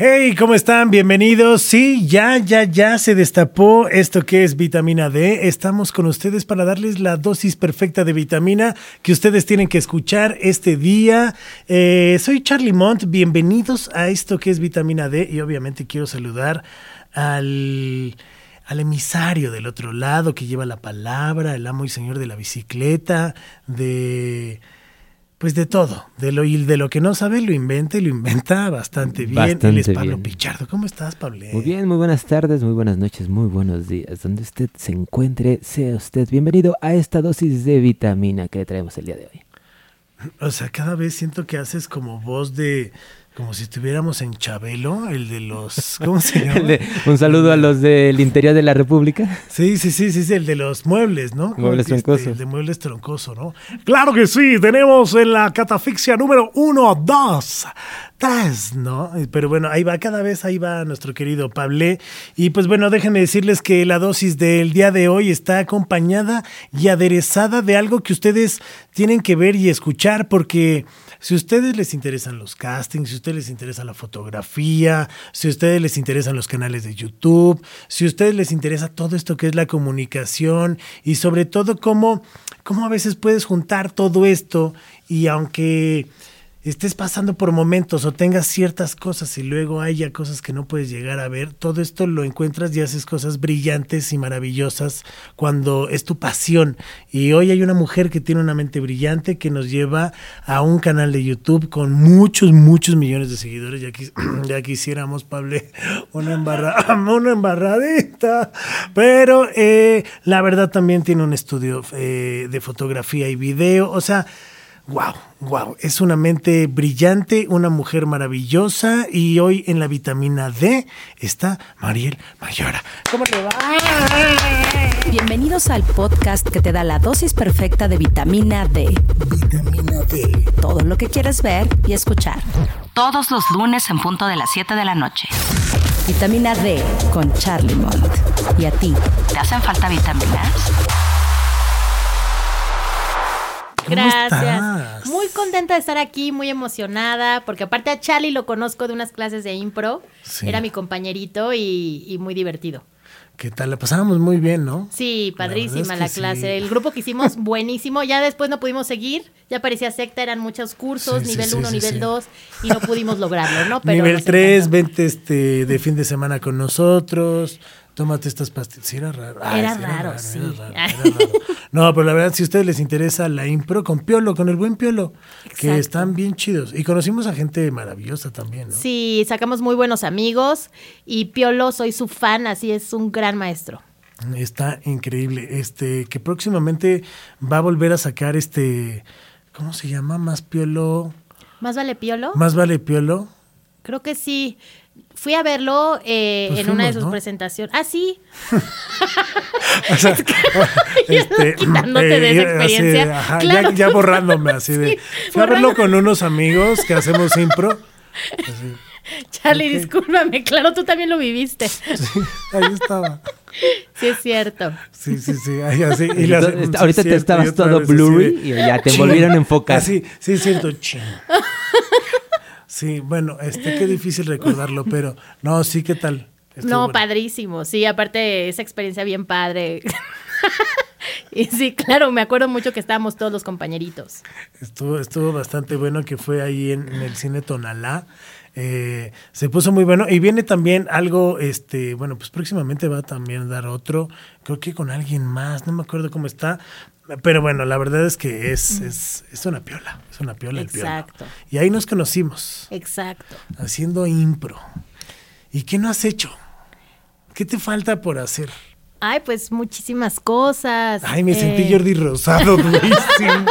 Hey, ¿cómo están? Bienvenidos. Sí, ya, ya, ya se destapó esto que es vitamina D. Estamos con ustedes para darles la dosis perfecta de vitamina que ustedes tienen que escuchar este día. Eh, soy Charlie Mont. Bienvenidos a esto que es vitamina D y obviamente quiero saludar al al emisario del otro lado que lleva la palabra, el amo y señor de la bicicleta, de pues de todo, de lo, y de lo que no sabe lo inventa y lo inventa bastante bien. Bastante Él es Pablo bien. Pichardo. ¿Cómo estás, Pablo? Muy bien, muy buenas tardes, muy buenas noches, muy buenos días. Donde usted se encuentre, sea usted bienvenido a esta dosis de vitamina que traemos el día de hoy. O sea, cada vez siento que haces como voz de, como si estuviéramos en Chabelo, el de los, ¿cómo se llama? Un saludo a los del interior de la República. Sí, sí, sí, sí, sí, el de los muebles, ¿no? Muebles este, troncosos. el de muebles troncoso, ¿no? Claro que sí, tenemos en la catafixia número uno, dos, tres, ¿no? Pero bueno, ahí va, cada vez ahí va nuestro querido Pablé. Y pues bueno, déjenme decirles que la dosis del día de hoy está acompañada y aderezada de algo que ustedes tienen que ver y escuchar porque... Si a ustedes les interesan los castings, si a ustedes les interesa la fotografía, si a ustedes les interesan los canales de YouTube, si a ustedes les interesa todo esto que es la comunicación y sobre todo cómo, cómo a veces puedes juntar todo esto y aunque estés pasando por momentos o tengas ciertas cosas y luego haya cosas que no puedes llegar a ver, todo esto lo encuentras y haces cosas brillantes y maravillosas cuando es tu pasión. Y hoy hay una mujer que tiene una mente brillante que nos lleva a un canal de YouTube con muchos, muchos millones de seguidores. Ya, quis- ya quisiéramos, Pablo, una, una embarradita. Pero eh, la verdad también tiene un estudio eh, de fotografía y video. O sea, Wow, wow, es una mente brillante, una mujer maravillosa y hoy en la vitamina D está Mariel Mayora. ¿Cómo le va? Bienvenidos al podcast que te da la dosis perfecta de vitamina D. Vitamina D. Todo lo que quieres ver y escuchar. Todos los lunes en punto de las 7 de la noche. Vitamina D con Charlie Mont. ¿Y a ti? ¿Te hacen falta vitaminas? ¿Cómo Gracias. estás? Muy contenta de estar aquí, muy emocionada, porque aparte a Charlie lo conozco de unas clases de impro. Sí. Era mi compañerito y, y muy divertido. ¿Qué tal? La pasábamos muy bien, ¿no? Sí, La padrísima la, sí. clase. El grupo que hicimos, buenísimo. Ya después no pudimos seguir. Ya parecía secta, eran muchos cursos, Sí, nivel sí, 1, sí, nivel sí. 2, y no pudimos lograrlo, ¿no? Pero Nivel nos 3, encantó. vente este, de fin de semana con nosotros. Tómate estas pastillas. Sí, era raro. Era raro, sí. era raro, era raro. No, pero la verdad, si a ustedes les interesa la impro, con Piolo, con el buen Piolo, que están bien chidos. Y conocimos a gente maravillosa también, ¿no? Sí, sacamos muy buenos amigos. Y Piolo, soy su fan, así es un gran maestro. Está increíble. Este, que próximamente va a volver a sacar este. ¿Cómo se llama? Más Piolo. ¿Más vale Piolo? Más vale Piolo. Creo que sí. Fui a verlo eh, Pues en una de fuimos, sus ¿no? presentaciones. Ah, sí. O sea, este, quitándote de esa así experiencia. ajá, Claro. ya, ya borrándome así de. Sí, Fui a verlo con unos amigos que hacemos impro. Así, Charlie, Ok. discúlpame. Claro, tú también lo viviste. sí, ahí estaba. Sí, es cierto. Sí, sí, sí. ahí así, y le hace- Ahorita- sí, ahorita te estabas todo blurry y ya te volvieron a enfocar. Así, sí, es cierto. Sí, bueno, este, qué difícil recordarlo, pero no, sí, ¿qué tal? Estuvo no, bueno. padrísimo. Sí, aparte, esa experiencia bien padre. y sí, claro, me acuerdo mucho que estábamos todos los compañeritos. Estuvo, estuvo bastante bueno que fue ahí en, en el cine Tonalá. Eh, se puso muy bueno. Y viene también algo, este, bueno, pues próximamente va a también dar otro, creo que con alguien más, no me acuerdo cómo está. Pero bueno, la verdad es que es, es, es una piola, es una piola el. Exacto. Y ahí nos conocimos, Exacto. haciendo impro. ¿Y qué no has hecho? ¿Qué te falta por hacer? Ay, pues muchísimas cosas. Ay, me sentí Eh, Jordi Rosado, durísimo.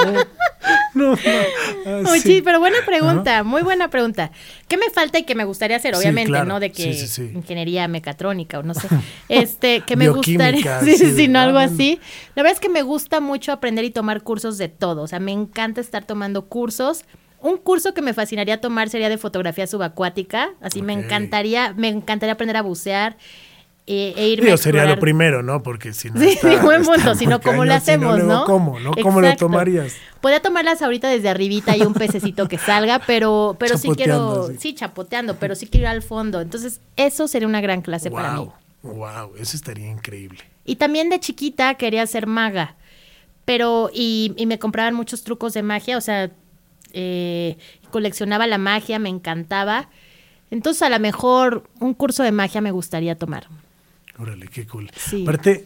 No, no. ah, sí. pero buena pregunta, muy buena pregunta. ¿Qué me falta y qué me gustaría hacer? Sí, Obviamente, claro. ¿no? De que Sí, sí, sí. ingeniería mecatrónica o no sé. Este, que me gustaría. Sí, sí, no, algo así. La verdad es que me gusta mucho aprender y tomar cursos de todo. O sea, me encanta estar tomando cursos. Un curso que me fascinaría tomar sería de fotografía subacuática. Así me encantaría, me encantaría aprender a bucear. E, e irme Digo, a sería lo primero, ¿no? Porque si no. Sí, está- buen punto, sino cómo lo hacemos, ¿no? ¿Cómo, no? ¿Cómo lo tomarías? Podría tomarlas ahorita desde arribita y un pececito que salga, pero, pero sí quiero, sí, chapoteando, pero sí quiero ir al fondo. Entonces, eso sería una gran clase para mí. Wow, wow, eso estaría increíble. Y también de chiquita quería ser maga, pero y, y me compraban muchos trucos de magia, o sea, eh, coleccionaba la magia, me encantaba. Entonces, a lo mejor un curso de magia me gustaría tomar. Órale, qué cool. Sí. Aparte,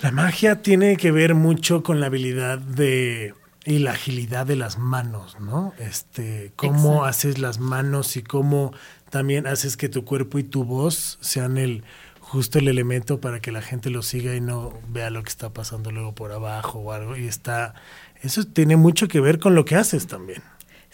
la magia tiene que ver mucho con la habilidad de y la agilidad de las manos, ¿no? Este, cómo Exacto. haces las manos y cómo también haces que tu cuerpo y tu voz sean el justo el elemento para que la gente lo siga y no vea lo que está pasando luego por abajo o algo y está eso tiene mucho que ver con lo que haces también.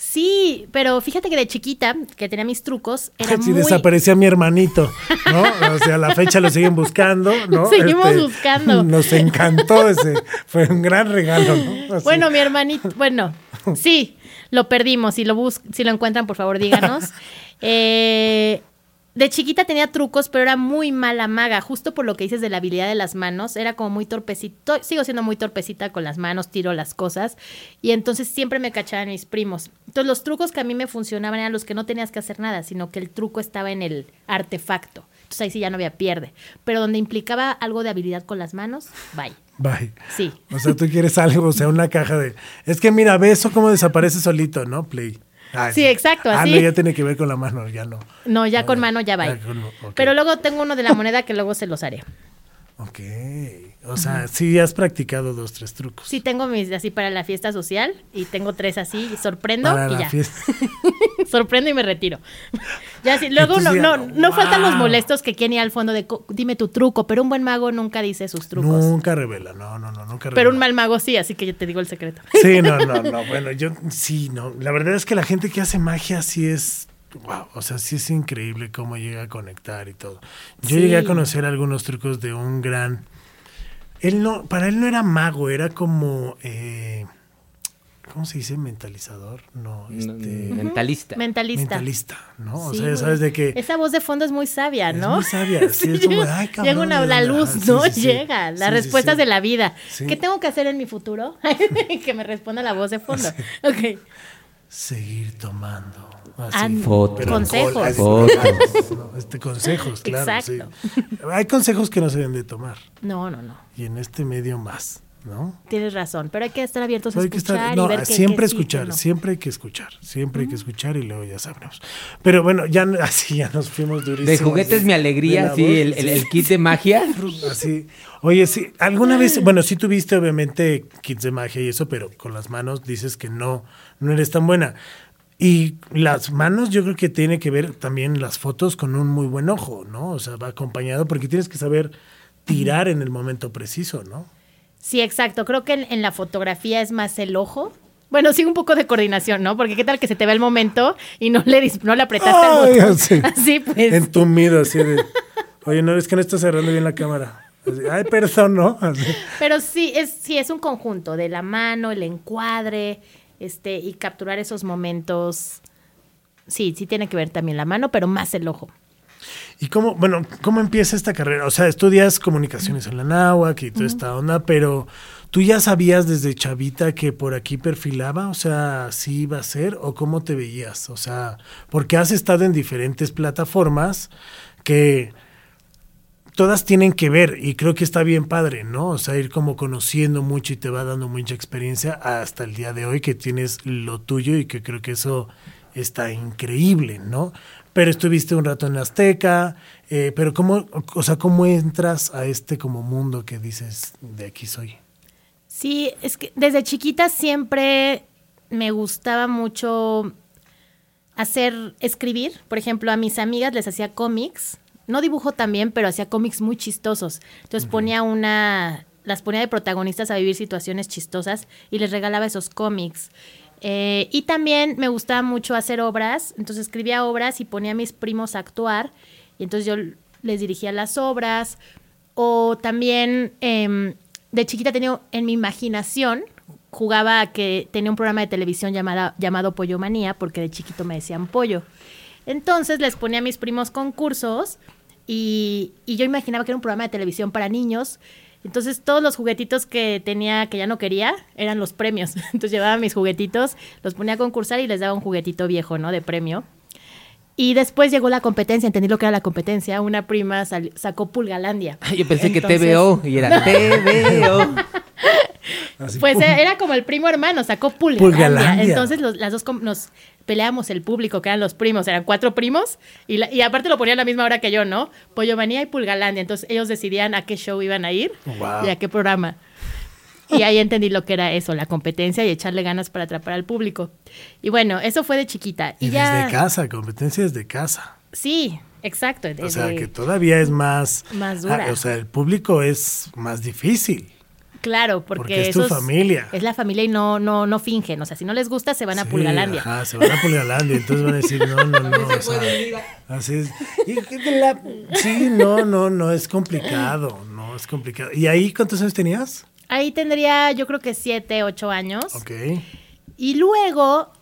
Sí, pero fíjate que de chiquita, que tenía mis trucos, era Si muy... desaparecía mi hermanito, ¿no? O sea, a la fecha lo siguen buscando, ¿no? Este, Seguimos buscando. Nos encantó ese. Fue un gran regalo, ¿no? Así. Bueno, mi hermanito, bueno, sí, lo perdimos. Si lo bus si lo encuentran, por favor, díganos. Eh, de chiquita tenía trucos, pero era muy mala maga, justo por lo que dices de la habilidad de las manos. Era como muy torpecito, sigo siendo muy torpecita con las manos, tiro las cosas. Y entonces siempre me cachaban mis primos. Entonces los trucos que a mí me funcionaban eran los que no tenías que hacer nada, sino que el truco estaba en el artefacto. Entonces ahí sí ya no había pierde. Pero donde implicaba algo de habilidad con las manos, bye. Bye. Sí. O sea, tú quieres algo, o sea, una caja de. Es que mira, ve eso cómo desaparece solito, ¿no? Play. Ah, Sí, exacto, Ah, así. no, ya tiene que ver con la mano, ya no. No, ya Ah, con mano ya va. con-. Pero luego tengo uno de la moneda que luego se los haré. Ok. O sea, sí has practicado dos, tres trucos. Sí, tengo mis así para la fiesta social y tengo tres así, y sorprendo Para y la ya. fiesta. sorprendo y me retiro. ya sí, luego no, no, no faltan los molestos que quieren ir al fondo de dime tu truco, pero un buen mago nunca dice sus trucos. Nunca revela, no, no, no, nunca revela. pero un mal mago sí, así que yo te digo el secreto. Sí, no, no, no. Bueno, yo sí, no. La verdad es que la gente que hace magia sí es. Wow, o sea, sí es increíble cómo llega a conectar y todo. Yo Sí. llegué a conocer algunos trucos de un gran. Él no, para él no era mago, era como. eh, ¿Cómo se dice? Mentalizador. No, este. Mentalista. Mentalista. Mentalista, ¿no? O sea, ya sabes de que. Esa voz de fondo es muy sabia, Es ¿no? muy sabia, sí, es como, llega- ay, cabrón, Llega una, ¿de la luz, Ah, ¿no? sí, sí. Llega, las respuestas sí. de la vida. Sí. ¿Qué tengo que hacer en mi futuro? que me responda la voz de fondo. Ok. Seguir tomando. Así. An- Foto. Pero Consejos. Este, consejos, claro. Exacto. sí. Hay consejos que no se deben de tomar. No, no, no. Y en este medio más, ¿no? Tienes razón, pero hay que estar abiertos a Hay que escuchar estar, y no, ver siempre escuchar, no. siempre hay que escuchar, siempre hay que escuchar y luego ya sabremos. Pero bueno, ya así ya nos fuimos durísimos. De juguetes mi de alegría, la sí, voz, el, el- el kit de magia. Así. Oye, sí, alguna vez, bueno, sí tuviste obviamente kits de magia y eso, pero con las manos dices que no, no eres tan buena. Y las manos yo creo que tiene que ver también las fotos con un muy buen ojo, ¿no? O sea, va acompañado porque tienes que saber tirar en el momento preciso, ¿no? Sí, exacto. Creo que en, en la fotografía es más el ojo. Bueno, sí, un poco de coordinación, ¿no? Porque qué tal que se te ve el momento y no le, no le apretaste Ay, el botón. sí. Así pues. Entumido, así de, oye, no, es que no estás cerrando bien la cámara. Así, Ay, perdón, ¿no? Así. Pero sí es, sí, es un conjunto de la mano, el encuadre, este, y capturar esos momentos. Sí, sí tiene que ver también la mano, pero más el ojo. ¿Y cómo, bueno, cómo empieza esta carrera? O sea, estudias comunicaciones en la náhuatl y toda esta onda, pero ¿tú ya sabías desde chavita que por aquí perfilaba? O sea, ¿sí iba a ser? ¿O cómo te veías? O sea, porque has estado en diferentes plataformas que todas tienen que ver y creo que está bien padre, ¿no? O sea, ir como conociendo mucho y te va dando mucha experiencia hasta el día de hoy que tienes lo tuyo y que creo que eso está increíble, ¿no? Pero estuviste un rato en Azteca, eh, pero ¿cómo, o sea, cómo entras a este como mundo que dices, de aquí soy? Sí, es que desde chiquita siempre me gustaba mucho hacer, escribir. Por ejemplo, a mis amigas les hacía cómics. No dibujo también, pero hacía cómics muy chistosos. Entonces ponía una, las ponía de protagonistas a vivir situaciones chistosas y les regalaba esos cómics. Eh, y también me gustaba mucho hacer obras, entonces escribía obras y ponía a mis primos a actuar. Y entonces yo les dirigía las obras. O también em, de chiquita tenía en mi imaginación, jugaba a que tenía un programa de televisión llamada, llamado Pollo Manía, porque de chiquito me decían pollo. Entonces les ponía a mis primos concursos Y, y yo imaginaba que era un programa de televisión para niños. Entonces todos los juguetitos que tenía que ya no quería eran los premios. Entonces llevaba mis juguetitos, los ponía a concursar y les daba un juguetito viejo, ¿no? De premio. Y después llegó la competencia, entendí lo que era la competencia. Una prima sacó Pulgalandia. Yo pensé que TVO y era TVO. Así, Pues pum. era como el primo hermano, sacó Pulgalandia. Entonces los- las dos nos peleábamos el público, que eran los primos, eran cuatro primos, y, la- y aparte lo ponían a la misma hora que yo, ¿no? Pollo Manía y Pulgalandia. Entonces ellos decidían a qué show iban a ir Wow. y a qué programa. Y ahí entendí lo que era eso, la competencia y echarle ganas para atrapar al público. Y bueno, eso fue de chiquita. Y, Y ya. desde casa, competencia desde casa. Sí, exacto. O sea, que todavía es más... Más dura. Ah, o sea, el público es más difícil. Claro, porque, Porque es tu esos- familia. Es la familia y no, no, no fingen. O sea, si no les gusta, se van a Sí, Pulgalandia. Ajá, se van a Pulgalandia. Entonces van a decir, no, no, no. o sea, así es. Y la- sí, no, no, no, es complicado. No, es complicado. ¿Y ahí cuántos años tenías? Ahí tendría, yo creo que siete, ocho años. Ok. Y luego,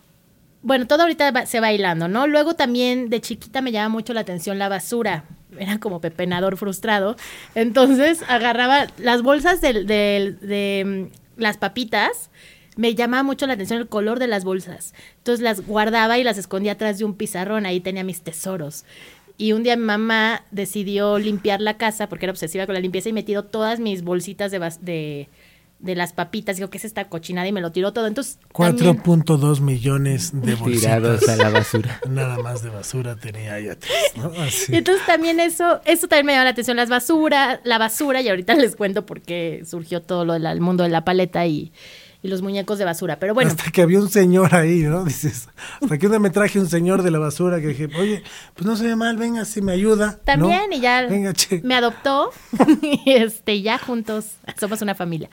bueno, todo ahorita va- se va hilando, ¿no? Luego también de chiquita me llama mucho la atención la basura. Era como pepenador frustrado. Entonces agarraba las bolsas del- de, mm, las papitas. Me llamaba mucho la atención el color de las bolsas. Entonces las guardaba y las escondía atrás de un pizarrón. Ahí tenía mis tesoros. Y un día mi mamá decidió limpiar la casa porque era obsesiva con la limpieza y me tiró todas mis bolsitas de, de, de las papitas. Digo, ¿qué es esta cochinada? Y me lo tiró todo. Entonces, también- 4.2 millones de bolsitas. Tirados a la basura. Nada más de basura tenía ahí atrás, ¿no? Así. Entonces también eso, eso también me llama la atención, las basura, la basura, y ahorita les cuento por qué surgió todo lo del mundo de la paleta y, y los muñecos de basura. Pero bueno, Hasta que había un señor ahí, ¿no? Dices, hasta que un día me traje un señor de la basura que dije, oye, pues no se ve mal, venga, si me ayuda. ¿no? también, y ya Venga, che. me adoptó, y este, ya juntos somos una familia.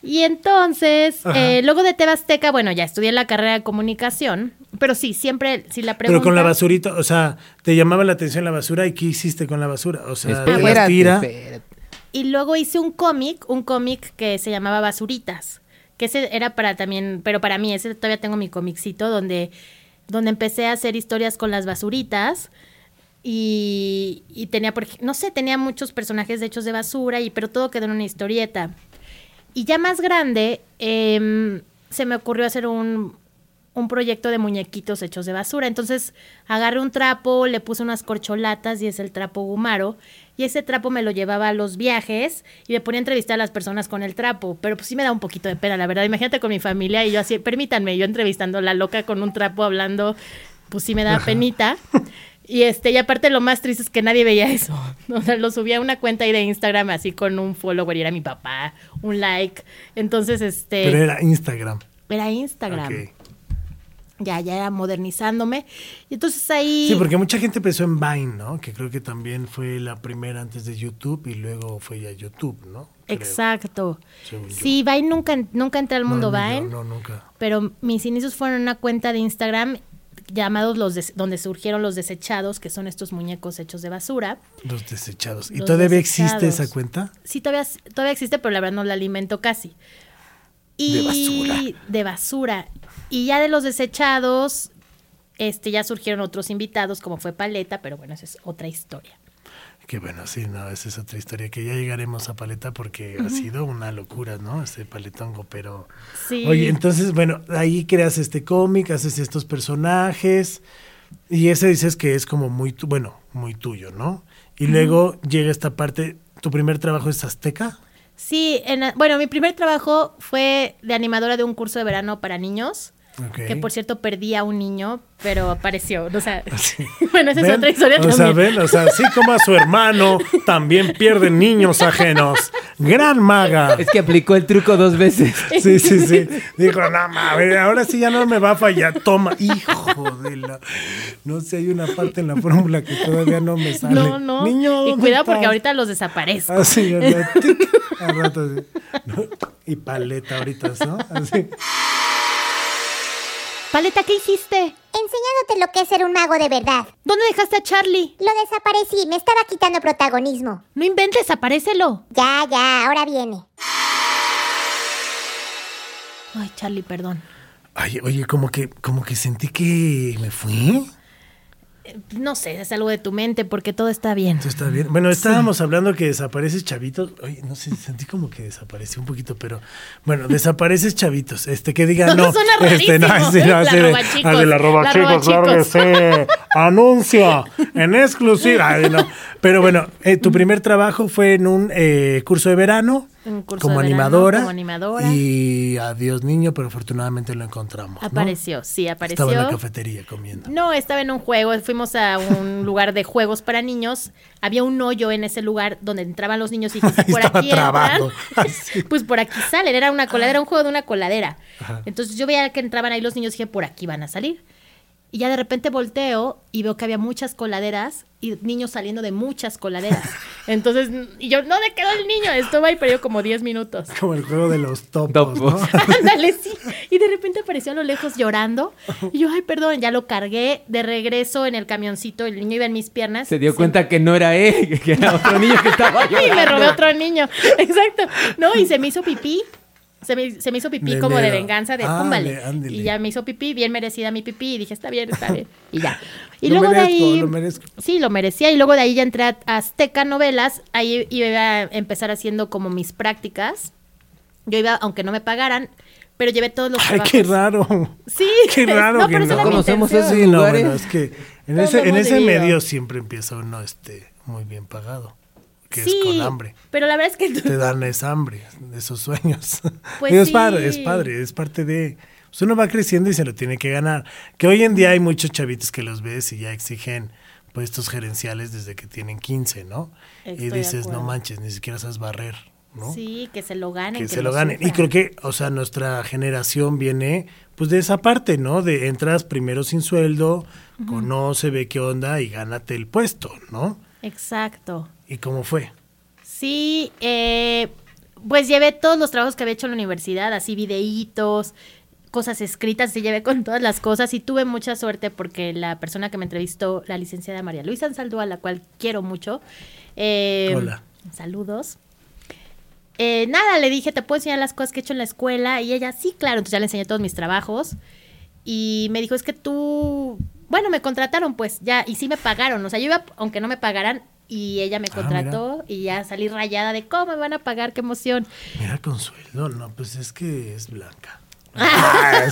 Y entonces, eh, luego de Tebasteca, bueno, ya estudié la carrera de comunicación, pero sí, siempre, si la pregunta... Pero con la basurita, o sea, te llamaba la atención la basura y ¿qué hiciste con la basura? O sea, Espérate, tira. espérate. Y luego hice un cómic, un cómic que se llamaba Basuritas, que ese era para también, pero para mí, ese todavía tengo mi cómicito donde, donde empecé a hacer historias con las basuritas y, y tenía, por, no sé, tenía muchos personajes hechos de basura, y, pero todo quedó en una historieta. Y ya más grande, em, se me ocurrió hacer un, un proyecto de muñequitos hechos de basura. Entonces agarré un trapo, le puse unas corcholatas y es el trapo Gumaro. Y ese trapo me lo llevaba a los viajes y me ponía a entrevistar a las personas con el trapo. Pero pues sí me da un poquito de pena, la verdad. Imagínate con mi familia y yo así, permítanme, yo entrevistando a la loca con un trapo hablando, pues sí me da penita. Y este, y aparte lo más triste es que nadie veía eso. O sea, lo subía a una cuenta ahí de Instagram así con un follower y era mi papá, un like. Entonces, este. Pero era Instagram. Era Instagram. Ya, ya era modernizándome. Y entonces ahí. Sí, porque mucha gente empezó en Vine, ¿no? Que creo que también fue la primera antes de YouTube y luego fue ya YouTube, ¿no? Creo. Exacto. Yo. Sí, Vine nunca, nunca entré al mundo no, Vine. No, no, nunca. Pero mis inicios fueron en una cuenta de Instagram llamados los des- donde surgieron los desechados, que son estos muñecos hechos de basura. Los desechados. ¿Y Los todavía existe esa cuenta? Sí, todavía, todavía existe, pero la verdad no la alimento casi. Y De basura. De basura. Y ya de los desechados, este, ya surgieron otros invitados, como fue Paleta, pero bueno, esa es otra historia. Que bueno, sí, no, esa es otra historia, que ya llegaremos a Paleta porque ha sido una locura, ¿no? Ese paletongo, pero... Sí. Oye, entonces, bueno, ahí creas este cómic, haces estos personajes y ese dices que es como muy, tu- bueno, muy tuyo, ¿no? Y luego llega esta parte, ¿tu primer trabajo es Azteca? Sí, en bueno, mi primer trabajo fue de animadora de un curso de verano para niños. Que por cierto perdí a un niño, pero apareció. O sea, Sí. bueno, esa es otra historia o también. sea, ven, o sea, así como a su hermano, también pierden niños ajenos. Gran maga. Es que aplicó el truco dos veces. Sí, sí, sí. Dijo, no mames, ahora sí ya no me va a fallar. Toma, hijo de la. No sé, hay una parte en la fórmula que todavía no me sale. No, no. Niño, y ¿dónde cuidado porque ahorita los desaparezco. Así, rato así. ¿no? Y paleta ahorita, ¿no? Así. Paleta, ¿qué hiciste? Enseñándote lo que es ser un mago de verdad. ¿Dónde dejaste a Charlie? Lo desaparecí, me estaba quitando protagonismo. No inventes, aparécelo. Ya, ya, ahora viene. Ay, Charlie, perdón. Ay, oye, como que, como que sentí que me fui. No sé, es algo de tu mente porque todo está bien. Eso está bien. Bueno, estábamos hablando que desapareces chavitos. Oye, no sé, sentí como que desapareció un poquito, pero bueno, desapareces chavitos. Este, que digan, No, no. suena este, no, sí, no, La de- la roba La chicos, claro que robachicos. sí. Anuncio en exclusiva. Ay, no. Pero bueno, eh, tu primer trabajo fue en un eh, curso de verano. Un curso como de verano, animadora. como animadora. Y adiós niño, pero afortunadamente lo encontramos. ¿no? Apareció, sí, apareció. Estaba en la cafetería comiendo. No, estaba en un juego, fuimos a un lugar de juegos para niños, había un hoyo en ese lugar donde entraban los niños y dije, por aquí entran, pues por aquí salen, era una coladera, era un juego de una coladera. Entonces yo veía que entraban ahí los niños y dije, por aquí van a salir. Y ya de repente volteo y veo que había muchas coladeras y niños saliendo de muchas coladeras. Entonces, y yo, ¿dónde quedó el niño? Estuvo ahí perdido como 10 minutos. Como el juego de los topos. ¿no? Ándale, sí. Y de repente apareció a lo lejos llorando. Y yo, ay, perdón, ya lo cargué de regreso en el camioncito. El niño iba en mis piernas. Se dio cuenta que no era él, que era otro niño que estaba Y me llorando. robé otro niño. Exacto. No, y se me hizo pipí. Se me, se me hizo pipí De como de venganza, de Ándale, ándale. Y ya me hizo pipí, bien merecida mi pipí. Y dije, está bien, está bien. Y ya. Y Lo luego de merezco, ahí. lo merezco. Sí, lo merecía. Y luego de ahí ya entré a Azteca Novelas. Ahí iba a empezar haciendo como mis prácticas. Yo iba, aunque no me pagaran, pero llevé todos los Ay, trabajos. qué raro. Sí. Qué raro no, que no. Conocemos esos Sí, no, bueno, es que en Todos ese, en ese vivido. medio siempre empieza uno este, muy bien pagado, que Sí, es con hambre. pero la verdad es que Te dan esa hambre, esos sueños. Pues es sí. padre, es padre, es parte de... pues uno va creciendo y se lo tiene que ganar. Que hoy en día hay muchos chavitos que los ves y ya exigen puestos gerenciales desde que tienen 15, ¿no? Estoy y dices, no manches, ni siquiera sabes barrer, ¿no? Sí, que se lo ganen. que se lo ganen. Y creo que, o sea, nuestra generación viene pues de esa parte, ¿no? De entras primero sin sueldo, conoce, ve qué onda y gánate el puesto, ¿no? Exacto. ¿Y cómo fue? Sí, eh, pues llevé todos los trabajos que había hecho en la universidad, así videitos, cosas escritas, y llevé con todas las cosas y tuve mucha suerte porque la persona que me entrevistó, la licenciada María Luisa Ansaldúa, a la cual quiero mucho. eh, Hola. Saludos. Eh, nada, le dije, ¿te puedo enseñar las cosas que he hecho en la escuela? Y ella, sí, claro. Entonces ya le enseñé todos mis trabajos. Y me dijo, es que tú, bueno, me contrataron pues ya, y sí me pagaron. O sea, yo iba, aunque no me pagaran, y ella me Ah, contrató y ya salí rayada de cómo me van a pagar, qué emoción. Mira, con sueldo, no, pues es que es blanca. Ah.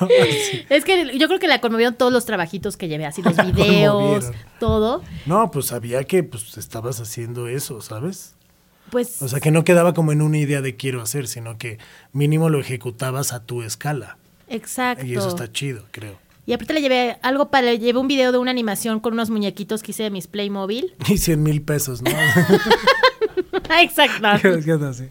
No, sí. Es que yo creo que la conmovieron todos los trabajitos que llevé, así los videos, todo. No, pues sabía que pues estabas haciendo eso, ¿sabes? Pues O sea, que no quedaba como en una idea de quiero hacer, sino que mínimo lo ejecutabas a tu escala. exacto. Y eso está chido, creo. Y aparte le llevé algo para, le llevé un video de una animación con unos muñequitos que hice de mis Playmobil. Y 100 mil pesos, ¿no? Exacto. ¿Qué onda así?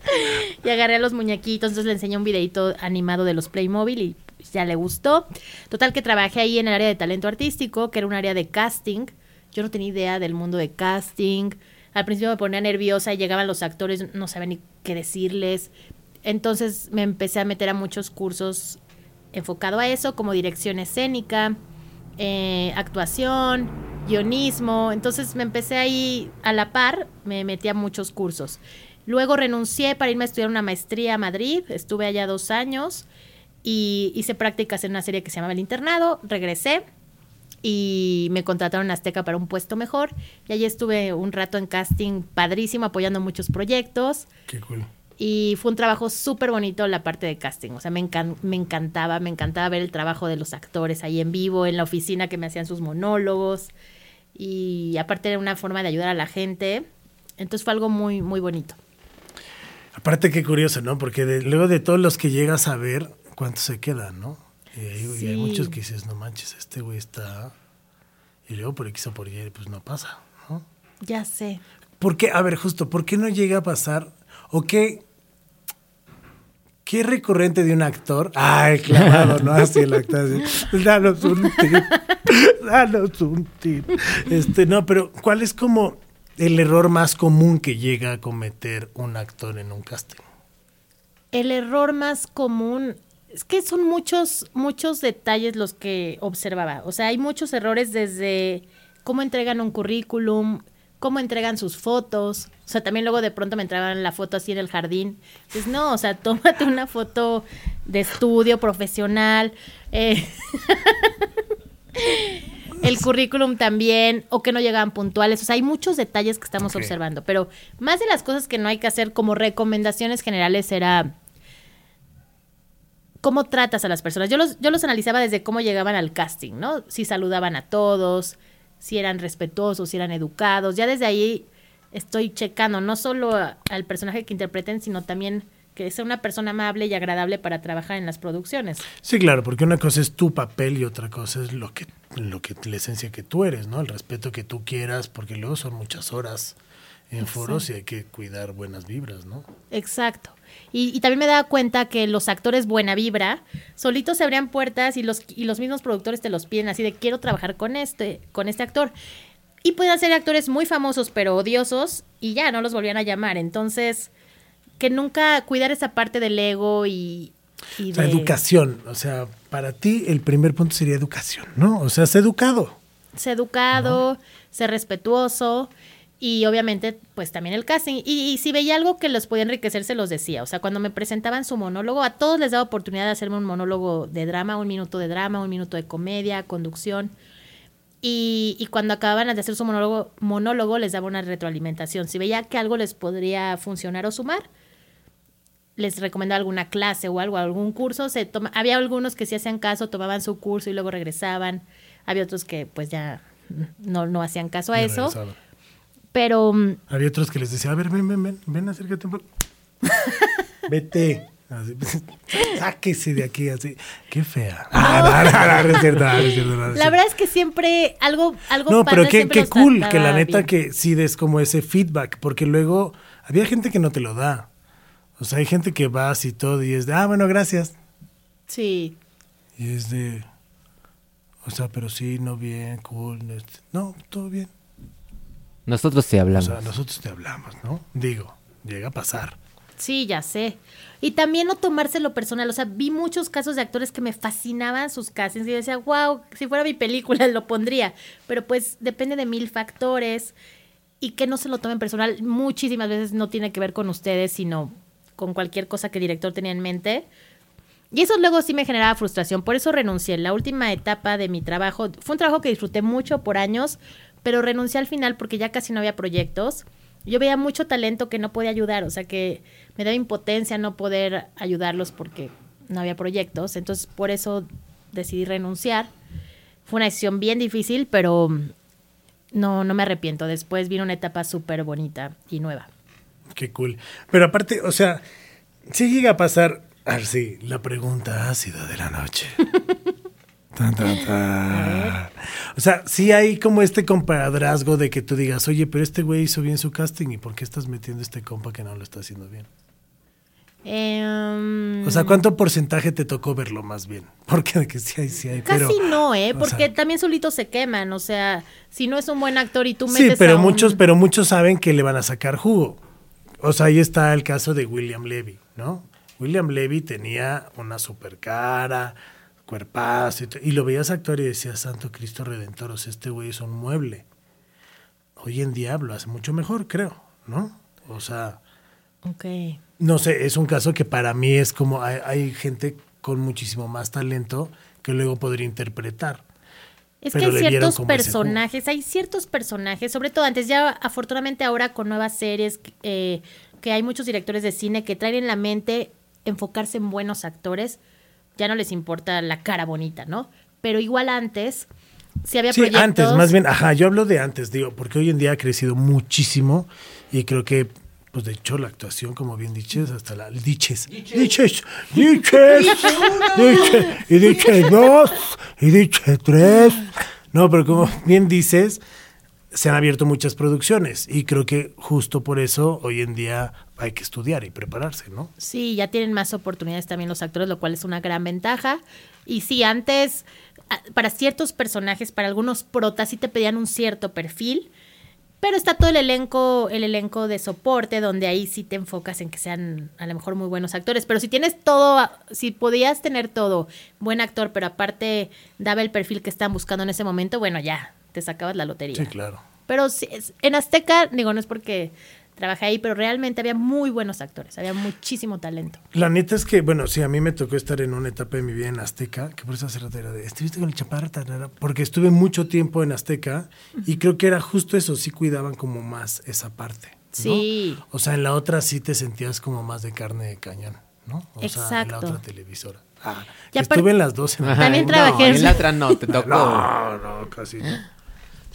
Y agarré a los muñequitos, entonces le enseñé un videito animado de los Playmobil y ya le gustó. Total que trabajé ahí en el área de talento artístico, que era un área de casting. Yo no tenía idea del mundo de casting. Al principio me ponía nerviosa y llegaban los actores, no sabía ni qué decirles. Entonces me empecé a meter a muchos cursos enfocado a eso, como dirección escénica, eh, actuación, guionismo. Entonces me empecé ahí a la par, me metí a muchos cursos. Luego renuncié para irme a estudiar una maestría a Madrid, estuve allá dos años y hice prácticas en una serie que se llamaba El Internado, regresé y me contrataron Azteca para un puesto mejor y allí estuve un rato en casting padrísimo, apoyando muchos proyectos. Qué. Y fue un trabajo súper bonito la parte de casting. O sea, me, encan- me encantaba, me encantaba ver el trabajo de los actores ahí en vivo, en la oficina que me hacían sus monólogos. Y aparte era una forma de ayudar a la gente. Entonces fue algo muy, muy bonito. Aparte, qué curioso, ¿no? Porque de- luego de todos los que llegas a ver, ¿cuántos se quedan, no? Y hay, y hay Sí. muchos que dices, no manches, este güey está... Y luego por X o por Y, pues no pasa, ¿no? Ya sé. ¿Por qué? A ver, justo, ¿por qué no llega a pasar? ¿O qué? ¿Qué recurrente de un actor? Ay, clavado, ¿no? Así el actor. así, Danos un tip. Danos un tip. Este, no, pero ¿cuál es como el error más común que llega a cometer un actor en un casting? El error más común es que son muchos, muchos detalles los que observaba. O sea, hay muchos errores desde cómo entregan un currículum, cómo entregan sus fotos. O sea, también luego de pronto me entraban la foto así en el jardín. Pues no, o sea, tómate una foto de estudio profesional. Eh, el currículum también, o que no llegaban puntuales. O sea, hay muchos detalles que estamos observando. Pero más de las cosas que no hay que hacer como recomendaciones generales era cómo tratas a las personas. Yo los, yo los analizaba desde cómo llegaban al casting, ¿no? Si saludaban a todos, si eran respetuosos, si eran educados. Ya desde ahí estoy checando no solo al personaje que interpreten, sino también que sea una persona amable y agradable para trabajar en las producciones. Sí, claro, porque una cosa es tu papel y otra cosa es lo que, lo que la esencia que tú eres, ¿no? El respeto que tú quieras, porque luego son muchas horas en foros y hay que cuidar buenas vibras, ¿no? Exacto. Y, y también me daba cuenta que los actores buena vibra, solitos se abrían puertas y los, y los mismos productores te los piden así de quiero trabajar con este, con este actor. Y pueden ser actores muy famosos pero odiosos y ya no los volvían a llamar. Entonces, que nunca cuidar esa parte del ego y, educación, o sea, para ti el primer punto sería educación, ¿no? O sea, sé educado. ser educado, ser respetuoso y obviamente pues también el casting. Y, y si veía algo que los podía enriquecer, se los decía. O sea, cuando me presentaban su monólogo, a todos les daba oportunidad de hacerme un monólogo de drama, un minuto de drama, un minuto de comedia, conducción. Y, y cuando acababan de hacer su monólogo, monólogo, les daba una retroalimentación. Si veía que algo les podría funcionar o sumar, les recomendaba alguna clase o algo, algún curso. Se toma, había algunos que sí hacían caso, tomaban su curso y luego regresaban. Había otros que pues ya no, no hacían caso a eso. Pero mm, Había otros que les decía, a ver, ven, ven, ven, ven, acércate un poco. Vete. Así, sáquese de aquí, así. Qué fea. La verdad es que siempre algo, algo No, pero qué, qué cool que la neta bien. que sí des como ese feedback, porque luego había gente que no te lo da. O sea, hay gente que vas y todo y es de, ah, bueno, gracias. Sí. Y es de, o sea, pero sí, no bien, cool. este, No, todo bien. Nosotros O hablamos. sea, nosotros te hablamos, ¿no? Digo, llega a pasar. Sí, ya sé. Y también no tomárselo personal. O sea, vi muchos casos de actores que me fascinaban sus castings y yo decía, wow, si fuera mi película lo pondría. Pero pues depende de mil factores y que no se lo tomen personal. Muchísimas veces no tiene que ver con ustedes, sino con cualquier cosa que el director tenía en mente. Y eso luego sí me generaba frustración. Por eso renuncié. La última etapa de mi trabajo fue un trabajo que disfruté mucho por años, pero renuncié al final porque ya casi no había proyectos. Yo veía mucho talento que no podía ayudar, o sea que me daba impotencia no poder ayudarlos porque no había proyectos. Entonces por eso decidí renunciar. Fue una decisión bien difícil, pero no, no me arrepiento. Después vino una etapa súper bonita y nueva. Qué cool. Pero aparte, o sea, sí llega a pasar, sí, la pregunta ácida de la noche. Tan, tan, tan. O sea, sí hay como este compadrazgo de que tú digas, oye, pero este güey hizo bien su casting y ¿por qué estás metiendo este compa que no lo está haciendo bien? Em, O sea, ¿cuánto porcentaje te tocó verlo más bien? Porque de que sí hay, sí hay, pero... Casi no, ¿eh? Porque sea, también solitos se queman. O sea, si no es un buen actor y tú Sí, metes pero a un- muchos, pero muchos saben que le van a sacar jugo. O sea, ahí está el caso de William Levy, ¿no? William Levy tenía una super cara, cuerpazo, y, y lo veías actuar y decías, Santo Cristo Redentor, o sea, este güey es un mueble. Hoy en día lo hace mucho mejor, creo, ¿no? O sea, Ok. no sé, es un caso que para mí es como hay, hay gente con muchísimo más talento que luego podría interpretar. Es Pero que hay ciertos jugo. personajes, hay ciertos personajes, sobre todo antes, ya afortunadamente ahora con nuevas series, eh, que hay muchos directores de cine que traen en la mente enfocarse en buenos actores, ya no les importa la cara bonita, ¿no? Pero igual antes, si había Sí, proyectos... antes, más bien, ajá, yo hablo de antes, digo, porque hoy en día ha crecido muchísimo y creo que, pues de hecho, la actuación, como bien diches, hasta la. Diches, diches, diches, diches, y diches dos, y diches tres. No, pero como bien dices, se han abierto muchas producciones y creo que justo por eso hoy en día hay que estudiar y prepararse, ¿no? Sí, ya tienen más oportunidades también los actores, lo cual es una gran ventaja. Y sí, antes, a- para ciertos personajes, para algunos protas, sí te pedían un cierto perfil. Pero está todo el elenco, el elenco de soporte, donde ahí sí te enfocas en que sean a lo mejor muy buenos actores. Pero si tienes todo, si podías tener todo, buen actor, pero aparte daba el perfil que están buscando en ese momento, bueno, ya, te sacabas la lotería. Sí, claro. Pero sí, es- en Azteca, digo, no es porque trabajé ahí, pero realmente había muy buenos actores, había muchísimo talento. La neta es que, bueno, sí, a mí me tocó estar en una etapa de mi vida en Azteca, que por eso hace rato era de, estuviste con el chaparro, tarara?", porque estuve mucho tiempo en Azteca y creo que era justo eso, sí cuidaban como más esa parte. ¿no? Sí. O sea, en la otra sí te sentías como más de carne de cañón, ¿no? O sea, en la Exacto. otra televisora. Ah, Y estuve en las dos. En También no, trabajé en- en la otra no, te tocó. No, no, casi no.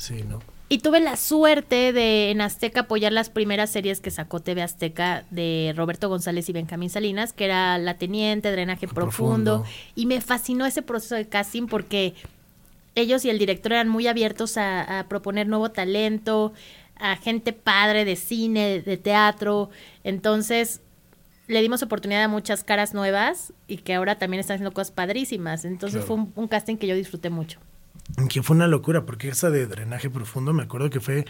Sí, no. Y tuve la suerte de en Azteca apoyar las primeras series que sacó TV Azteca de Roberto González y Benjamín Salinas, que era La Teniente, Drenaje Profundo. Profundo. Y me fascinó ese proceso de casting porque ellos y el director eran muy abiertos a, a proponer nuevo talento, a gente padre de cine, de teatro. Entonces le dimos oportunidad a muchas caras nuevas y que ahora también están haciendo cosas padrísimas. Entonces Claro. fue un, un casting que yo disfruté mucho. Que fue una locura, porque esa de drenaje profundo, me acuerdo que fue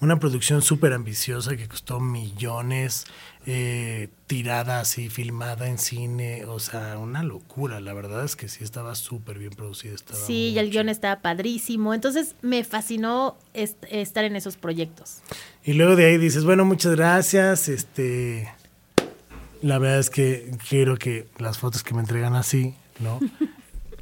una producción súper ambiciosa que costó millones, eh, tirada así, filmada en cine, o sea, una locura. La verdad es que sí estaba súper bien producida. Estaba Sí, y el guion estaba padrísimo. Entonces me fascinó est- estar en esos proyectos. Y luego de ahí dices, bueno, muchas gracias. Este, la verdad es que quiero que las fotos que me entregan así, ¿no?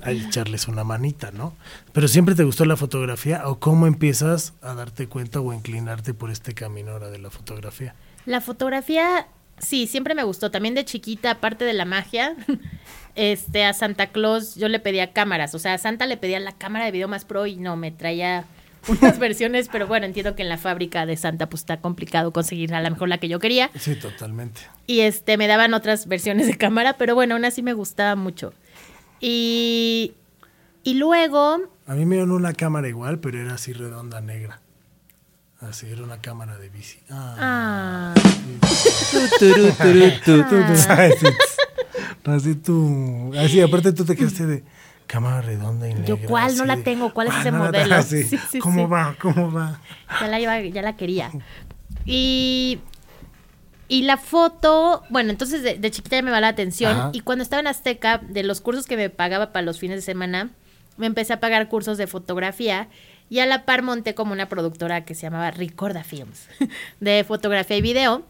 Que echarles una manita, ¿no? Pero siempre te gustó la fotografía o cómo empiezas a darte cuenta o a inclinarte por este camino ahora de la fotografía. La fotografía, sí, siempre me gustó. También de chiquita, aparte de la magia, este, a Santa Claus yo le pedía cámaras. O sea, a Santa le pedía la cámara de video más pro y no, me traía unas versiones, pero bueno, entiendo que en la fábrica de Santa pues está complicado conseguir a lo mejor la que yo quería. Sí, totalmente. Y este, me daban otras versiones de cámara, pero bueno, aún así me gustaba mucho. Y, y luego, A mí me dieron una cámara igual, pero era así redonda, negra. Así, era una cámara de bici. Ah. ah, así tú, así aparte tú te quedaste de cámara redonda y negra. Yo, ¿cuál? No la de, tengo, ¿cuál es ese no la modelo? Así, Sí, sí, ¿Cómo sí. va? ¿Cómo va? ya la, iba, ya la quería. Y, y la foto, bueno, entonces de, de chiquita ya me va la atención. Ajá. Y cuando estaba en Azteca, de los cursos que me pagaba para los fines de semana, me empecé a pagar cursos de fotografía. Y a la par monté como una productora que se llamaba Ricorda Films, de fotografía y video,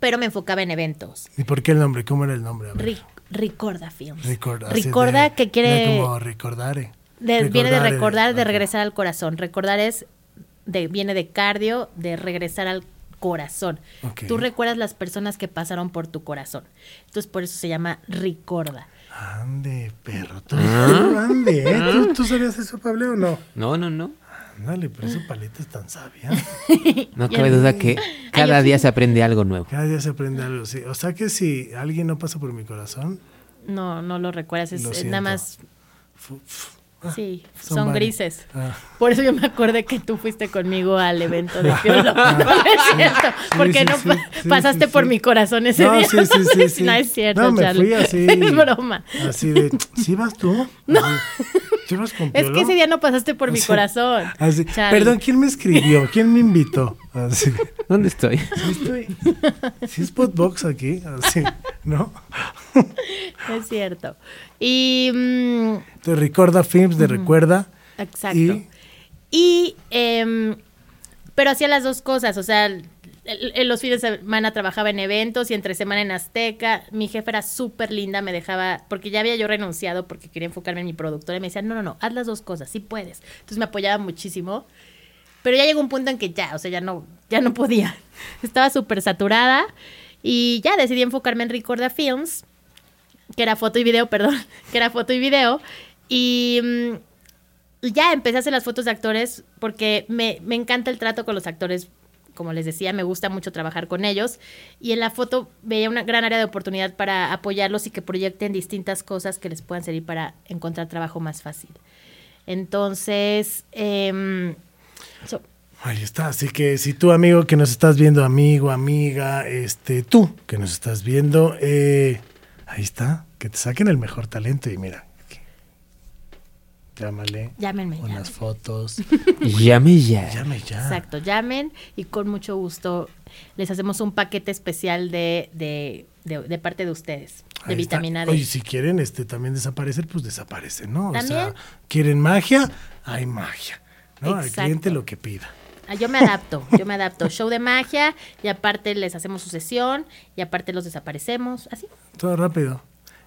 pero me enfocaba en eventos. ¿Y por qué el nombre? ¿Cómo era el nombre? A ver. Ri- Ricorda Films. Así Ricorda de- que quiere... de Como recordare. De- viene de Recordare, recordar, de regresar al corazón. Recordar es de, viene de cardio, de regresar al corazón. Ok. Tú recuerdas las personas que pasaron por tu corazón. Entonces por eso se llama Ricorda. Ande, perro. Tú, ande, ¿eh? ¿Tú, tú sabías eso, Pablo, o no? No, no, no. Ándale, por eso Paleta es tan sabia. No cabe duda que cada día se aprende algo nuevo. Cada día se aprende algo, sí. O sea que si alguien no pasa por mi corazón, No, no lo recuerdas, es, Lo es siento. nada más, fu- fu- ah, sí, son grises. Ah. Por eso yo me acordé que tú fuiste conmigo al evento de Piolo. No, no es cierto, porque sí, no sí, pa- sí, pasaste por mi corazón ese No, día. No es cierto, No, me Charlie. fui así. Es broma. Así de, ¿sí vas tú? No. ¿Sí Es que ese día no pasaste por mi corazón. así. Perdón, ¿quién me escribió? ¿Quién me invitó? Así. ¿Dónde estoy? Sí, estoy. Sí, es Podbox aquí. Así, ¿no? Es cierto. Y. mm, Te recuerda films, de recuerda. exacto. Y- Y. em, pero hacía las dos cosas. O sea, en los fines de semana trabajaba en eventos y entre semana en Azteca. Mi jefa era súper linda, me dejaba. Porque ya había yo renunciado porque quería enfocarme en mi productora. Y me decía, no, no, no, haz las dos cosas, sí puedes. Entonces me apoyaba muchísimo. Pero ya llegó un punto en que ya, o sea, ya no, ya no podía. Estaba súper saturada. Y ya decidí enfocarme en Ricorda Films, que era foto y video, perdón, que era foto y video. Y mm, ya empecé a hacer las fotos de actores porque me, me encanta el trato con los actores. Como les decía, me gusta mucho trabajar con ellos. Y en la foto veía una gran área de oportunidad para apoyarlos y que proyecten distintas cosas que les puedan servir para encontrar trabajo más fácil. Entonces, so- Ahí está, así que si tú amigo que nos estás viendo, amigo, amiga, este, tú que nos estás viendo, eh, ahí está, que te saquen el mejor talento y mira. Llámale, llámenme. unas llámenme. fotos, Llame ya. llame ya. Exacto, llamen y con mucho gusto les hacemos un paquete especial de, de, de- de parte de ustedes, de Ahí está. vitamina D. Oye, si quieren este también desaparecer, pues desaparecen, ¿no? O sea, También. quieren magia, hay magia, ¿no? Al cliente lo que pida. Ah, Yo me adapto, yo me adapto. Show de magia y aparte les hacemos su sesión y aparte los desaparecemos, así. Todo rápido.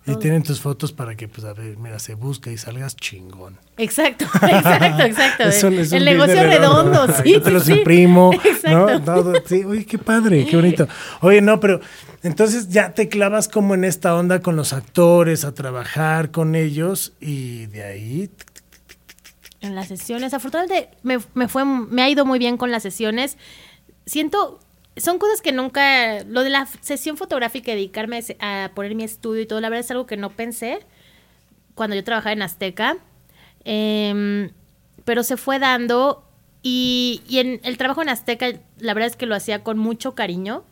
Y tienen tus fotos para que, pues, a ver, mira, se busca y salgas chingón. Exacto, exacto, exacto. Es un- es un el negocio redondo, sí. Yo te los sí. imprimo, ¿no? Todo, sí, oye, qué padre, qué bonito. Oye, no, pero entonces ya te clavas como en esta onda con los actores, a trabajar con ellos y de ahí... En las sesiones, afortunadamente me, me fue, me ha ido muy bien con las sesiones. Siento, son cosas que nunca, lo de la sesión fotográfica y dedicarme a poner mi estudio y todo, la verdad es algo que no pensé cuando yo trabajaba en Azteca, Em, pero se fue dando y, y en el trabajo en Azteca, la verdad es que lo hacía con mucho cariño.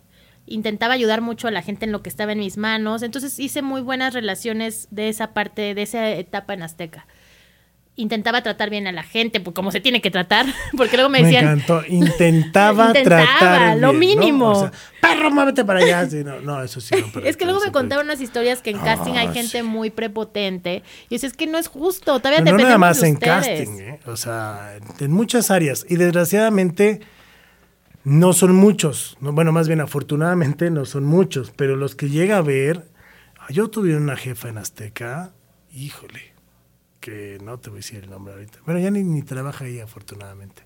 Intentaba ayudar mucho a la gente en lo que estaba en mis manos. Entonces hice muy buenas relaciones de esa parte, de esa etapa en Azteca. Intentaba tratar bien a la gente, pues como se tiene que tratar, porque luego me Me decían, encantó. Intentaba, Intentaba, tratar. lo bien, ¿no? mínimo. O sea, perro, muévete para allá. Sí, no, no, eso sí. no, pero Es que luego me eso, contaban unas historias que en casting hay Ah, gente sí. muy prepotente. Y dices, es que no es justo, todavía no dependemos nada más de en casting, ¿eh? o sea, en muchas áreas. Y desgraciadamente no son muchos. No, bueno, más bien afortunadamente no son muchos. Pero los que llega a ver, yo tuve una jefa en Azteca, híjole, que no te voy a decir el nombre ahorita. Bueno, ya ni, ni trabaja ahí afortunadamente.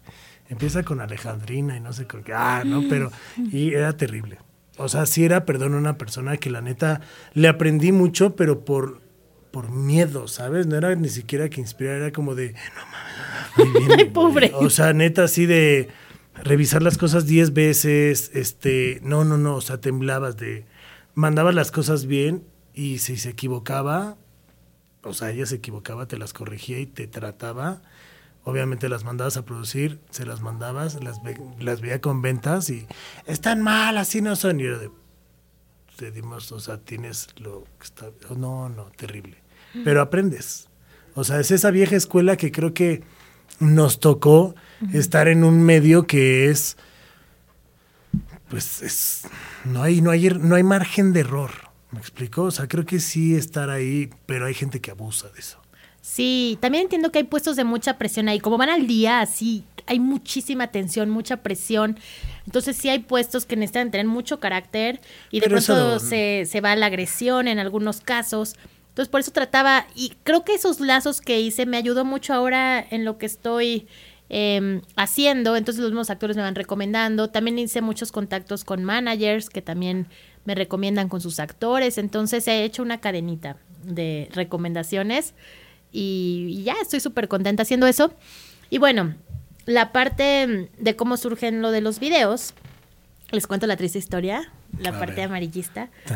Empieza con Alejandrina y no sé con qué. Ah, no, pero... Y era terrible. O sea, sí era, perdón, una persona que la neta le aprendí mucho, pero por, por miedo, ¿sabes? No era ni siquiera que inspirara, era como de, no mames, Ay, pobre. O sea, neta, así de revisar las cosas diez veces, este, no, no, no, o sea, temblabas de, mandabas las cosas bien y si se equivocaba, o sea, ella se equivocaba, te las corregía y te trataba. Obviamente las mandabas a producir, se las mandabas, las, ve- las veía con ventas y están mal, así no son. Y yo de, te dimos, o sea, tienes lo que está. No, no, terrible. Pero aprendes. O sea, es esa vieja escuela que creo que nos tocó estar en un medio que es. Pues es. No hay, no hay, no hay margen de error. ¿Me explico? O sea, creo que sí estar ahí, pero hay gente que abusa de eso. Sí, también entiendo que hay puestos de mucha presión ahí. Como van al día, así hay muchísima tensión, mucha presión. Entonces sí hay puestos que necesitan tener mucho carácter y de Pero pronto se, se va a la agresión en algunos casos. Entonces por eso trataba, y creo que esos lazos que hice me ayudó mucho ahora en lo que estoy eh, haciendo. Entonces los mismos actores me van recomendando. También hice muchos contactos con managers que también me recomiendan con sus actores. Entonces he hecho una cadenita de recomendaciones y, y ya estoy súper contenta haciendo eso. Y bueno, la parte de cómo surgen lo de los videos, les cuento la triste historia, la A parte ver. amarillista. Ok,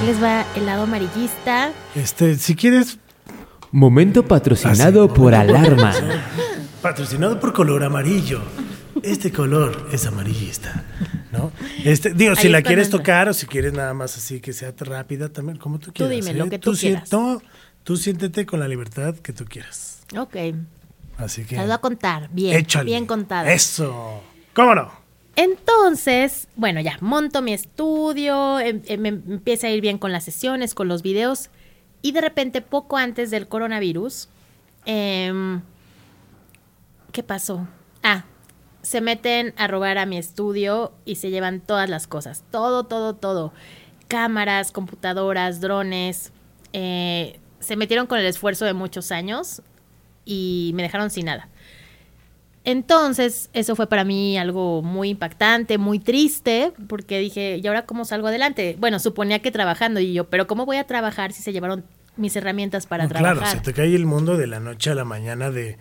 ahí les va el lado amarillista. Este, si quieres, Momento patrocinado Así. por Alarma. patrocinado por color amarillo. Este color es amarillista, ¿no? Este, digo, si la es quieres entra. tocar o si quieres nada más así que sea rápida también, como tú quieras. dime ¿eh? lo que tú sien- quieras. no, tú siéntete con la libertad que tú quieras. Ok, Así que les voy a contar bien, échale. bien contado. Eso. ¿Cómo no? Entonces, bueno, ya monto mi estudio, em- em- me empieza a ir bien con las sesiones, con los videos, y de repente, poco antes del coronavirus, em, ¿qué pasó? Ah, se meten a robar a mi estudio y se llevan todas las cosas, todo, todo, todo. Cámaras, computadoras, drones. eh, se metieron con el esfuerzo de muchos años y me dejaron sin nada. Entonces, eso fue para mí algo muy impactante, muy triste, porque dije, ¿y ahora cómo salgo adelante? Bueno, suponía que trabajando y yo, pero ¿cómo voy a trabajar si se llevaron mis herramientas para No, trabajar? Claro, se te cae el mundo de la noche a la mañana de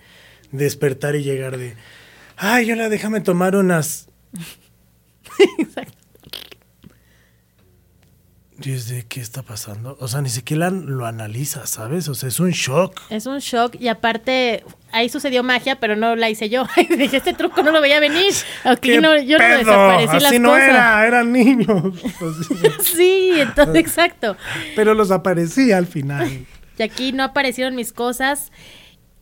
despertar y llegar de, ay, hola, déjame tomar unas... Exacto. Y es de, ¿qué está pasando? O sea, ni siquiera lo analizas, ¿sabes? O sea, es un shock. Es un shock y aparte ahí sucedió magia, pero no la hice yo. Dije, este truco no lo veía venir. Aquí ¿Qué no, yo no pedo? desaparecí Así las no cosas. era, eran niños. Sí, entonces, exacto. Pero los aparecía al final. Y aquí no aparecieron mis cosas.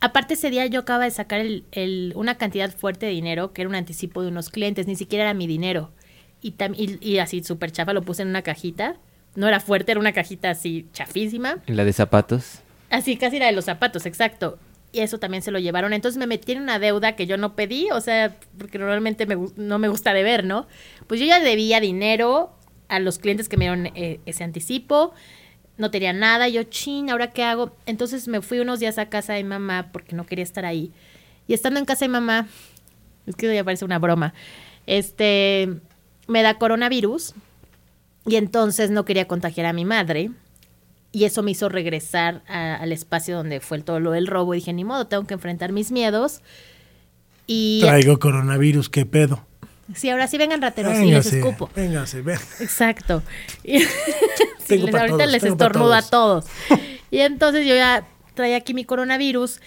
Aparte ese día yo acababa de sacar el- el- una cantidad fuerte de dinero, que era un anticipo de unos clientes, ni siquiera era mi dinero. Y, tam- y, y así súper chafa lo puse en una cajita. No era fuerte, era una cajita así chafísima. En la de zapatos. Así, casi la de los zapatos, exacto. y eso también se lo llevaron. Entonces me metí en una deuda que yo no pedí, o sea, porque normalmente me no me gusta deber, ¿no? Pues yo ya debía dinero a los clientes que me dieron eh, ese anticipo, no tenía nada, yo, chin, ¿ahora qué hago? Entonces me fui unos días a casa de mamá porque no quería estar ahí. Y estando en casa de mamá, es que ya parece una broma, este, me da coronavirus y entonces no quería contagiar a mi madre. Y eso me hizo regresar a- al espacio donde fue el- todo lo del robo. Y dije, ni modo, tengo que enfrentar mis miedos. Y Traigo coronavirus, ¿qué pedo? sí, ahora sí vengan rateros y les Véngase, escupo. véngase, ven. Exacto. Y- Tengo les- pa' ahorita todos, les estornudo a todos. Y entonces yo ya traía aquí mi coronavirus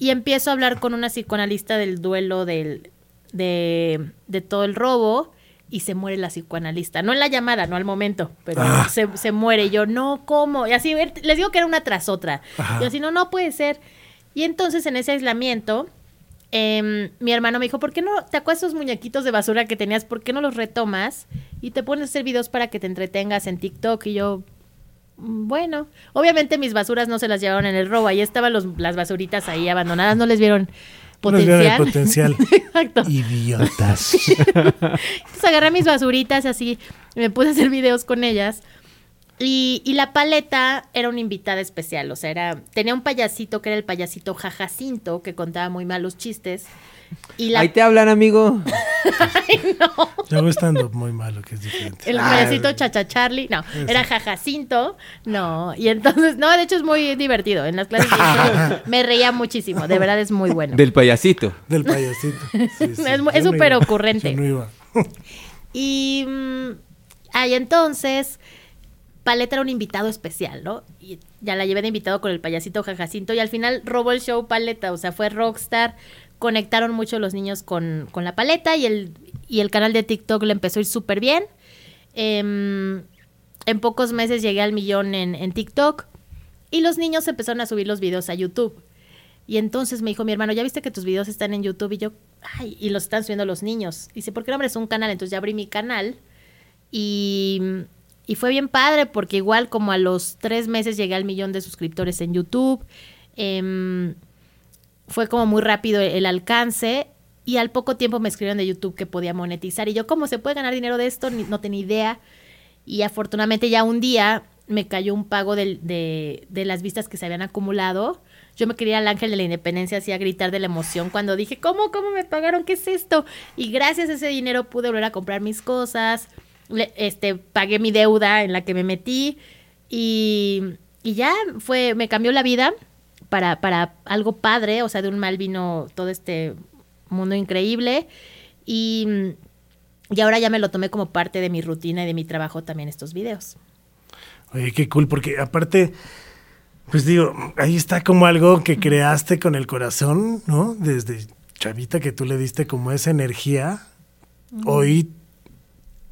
y empiezo a hablar con una psicoanalista del duelo del, de, de todo el robo y se muere la psicoanalista. No en la llamada, no al momento, pero Ah. se, se muere. Y yo, no, ¿cómo? Y así, ver- les digo que era una tras otra. Ajá. Y así, no, no puede ser. Y entonces en ese aislamiento, em, mi hermano me dijo, ¿por qué no te acuerdas esos muñequitos de basura que tenías? ¿Por qué no los retomas y te pones a hacer videos para que te entretengas en TikTok? Y yo, "Mm, bueno, obviamente mis basuras no se las llevaron en el robo, ahí estaban los- las basuritas ahí abandonadas, no les vieron No potencial. potencial. Exacto. Idiotas. Entonces agarré mis basuritas así, me puse a hacer videos con ellas. Y, y la paleta era una invitada especial, o sea, era, tenía un payasito que era el payasito Jajacinto, que contaba muy malos chistes. Y la, Ahí te hablan, amigo. Yo estando muy malo, que es diferente. el Ah, payasito Chacha Charlie, no, era Jajacinto, no. Y entonces, no, de hecho es muy divertido. En las clases de me reía muchísimo, de verdad es muy bueno. Del payasito. Del payasito. Sí, sí. Es no súper ocurrente. Yo no iba. Y ahí entonces, Paleta era un invitado especial, ¿no? Y ya la llevé de invitado con el payasito Jajacinto y al final robó el show Paleta, o sea, fue rockstar. Conectaron mucho los niños con, con la paleta y el, y el canal de TikTok le empezó a ir súper bien. Em, en pocos meses llegué al millón en, en TikTok y los niños empezaron a subir los videos a YouTube. Y entonces me dijo mi hermano, ¿ya viste que tus videos están en YouTube? Y yo, ay, y los están subiendo los niños. Y dice, ¿por qué no abres un canal? Entonces ya abrí mi canal y, y fue bien padre porque igual como a los tres meses llegué al millón de suscriptores en YouTube. Em, fue como muy rápido el alcance y al poco tiempo me escribieron de YouTube que podía monetizar y yo, ¿cómo se puede ganar dinero de esto? No tenía idea. Y afortunadamente ya un día me cayó un pago del- de, de las vistas que se habían acumulado. Yo me quería al ángel de la independencia así a gritar de la emoción cuando dije, ¿cómo, cómo me pagaron? ¿Qué es esto? Y gracias a ese dinero pude volver a comprar mis cosas, le- este, pagué mi deuda en la que me metí y, y ya fue, me cambió la vida para, para algo padre, o sea, de un mal vino todo este mundo increíble y, y ahora ya me lo tomé como parte de mi rutina y de mi trabajo también estos videos. Oye, qué cool, porque aparte, pues digo, ahí está como algo que creaste con el corazón, ¿no? Desde chavita que tú le diste como esa energía, hoy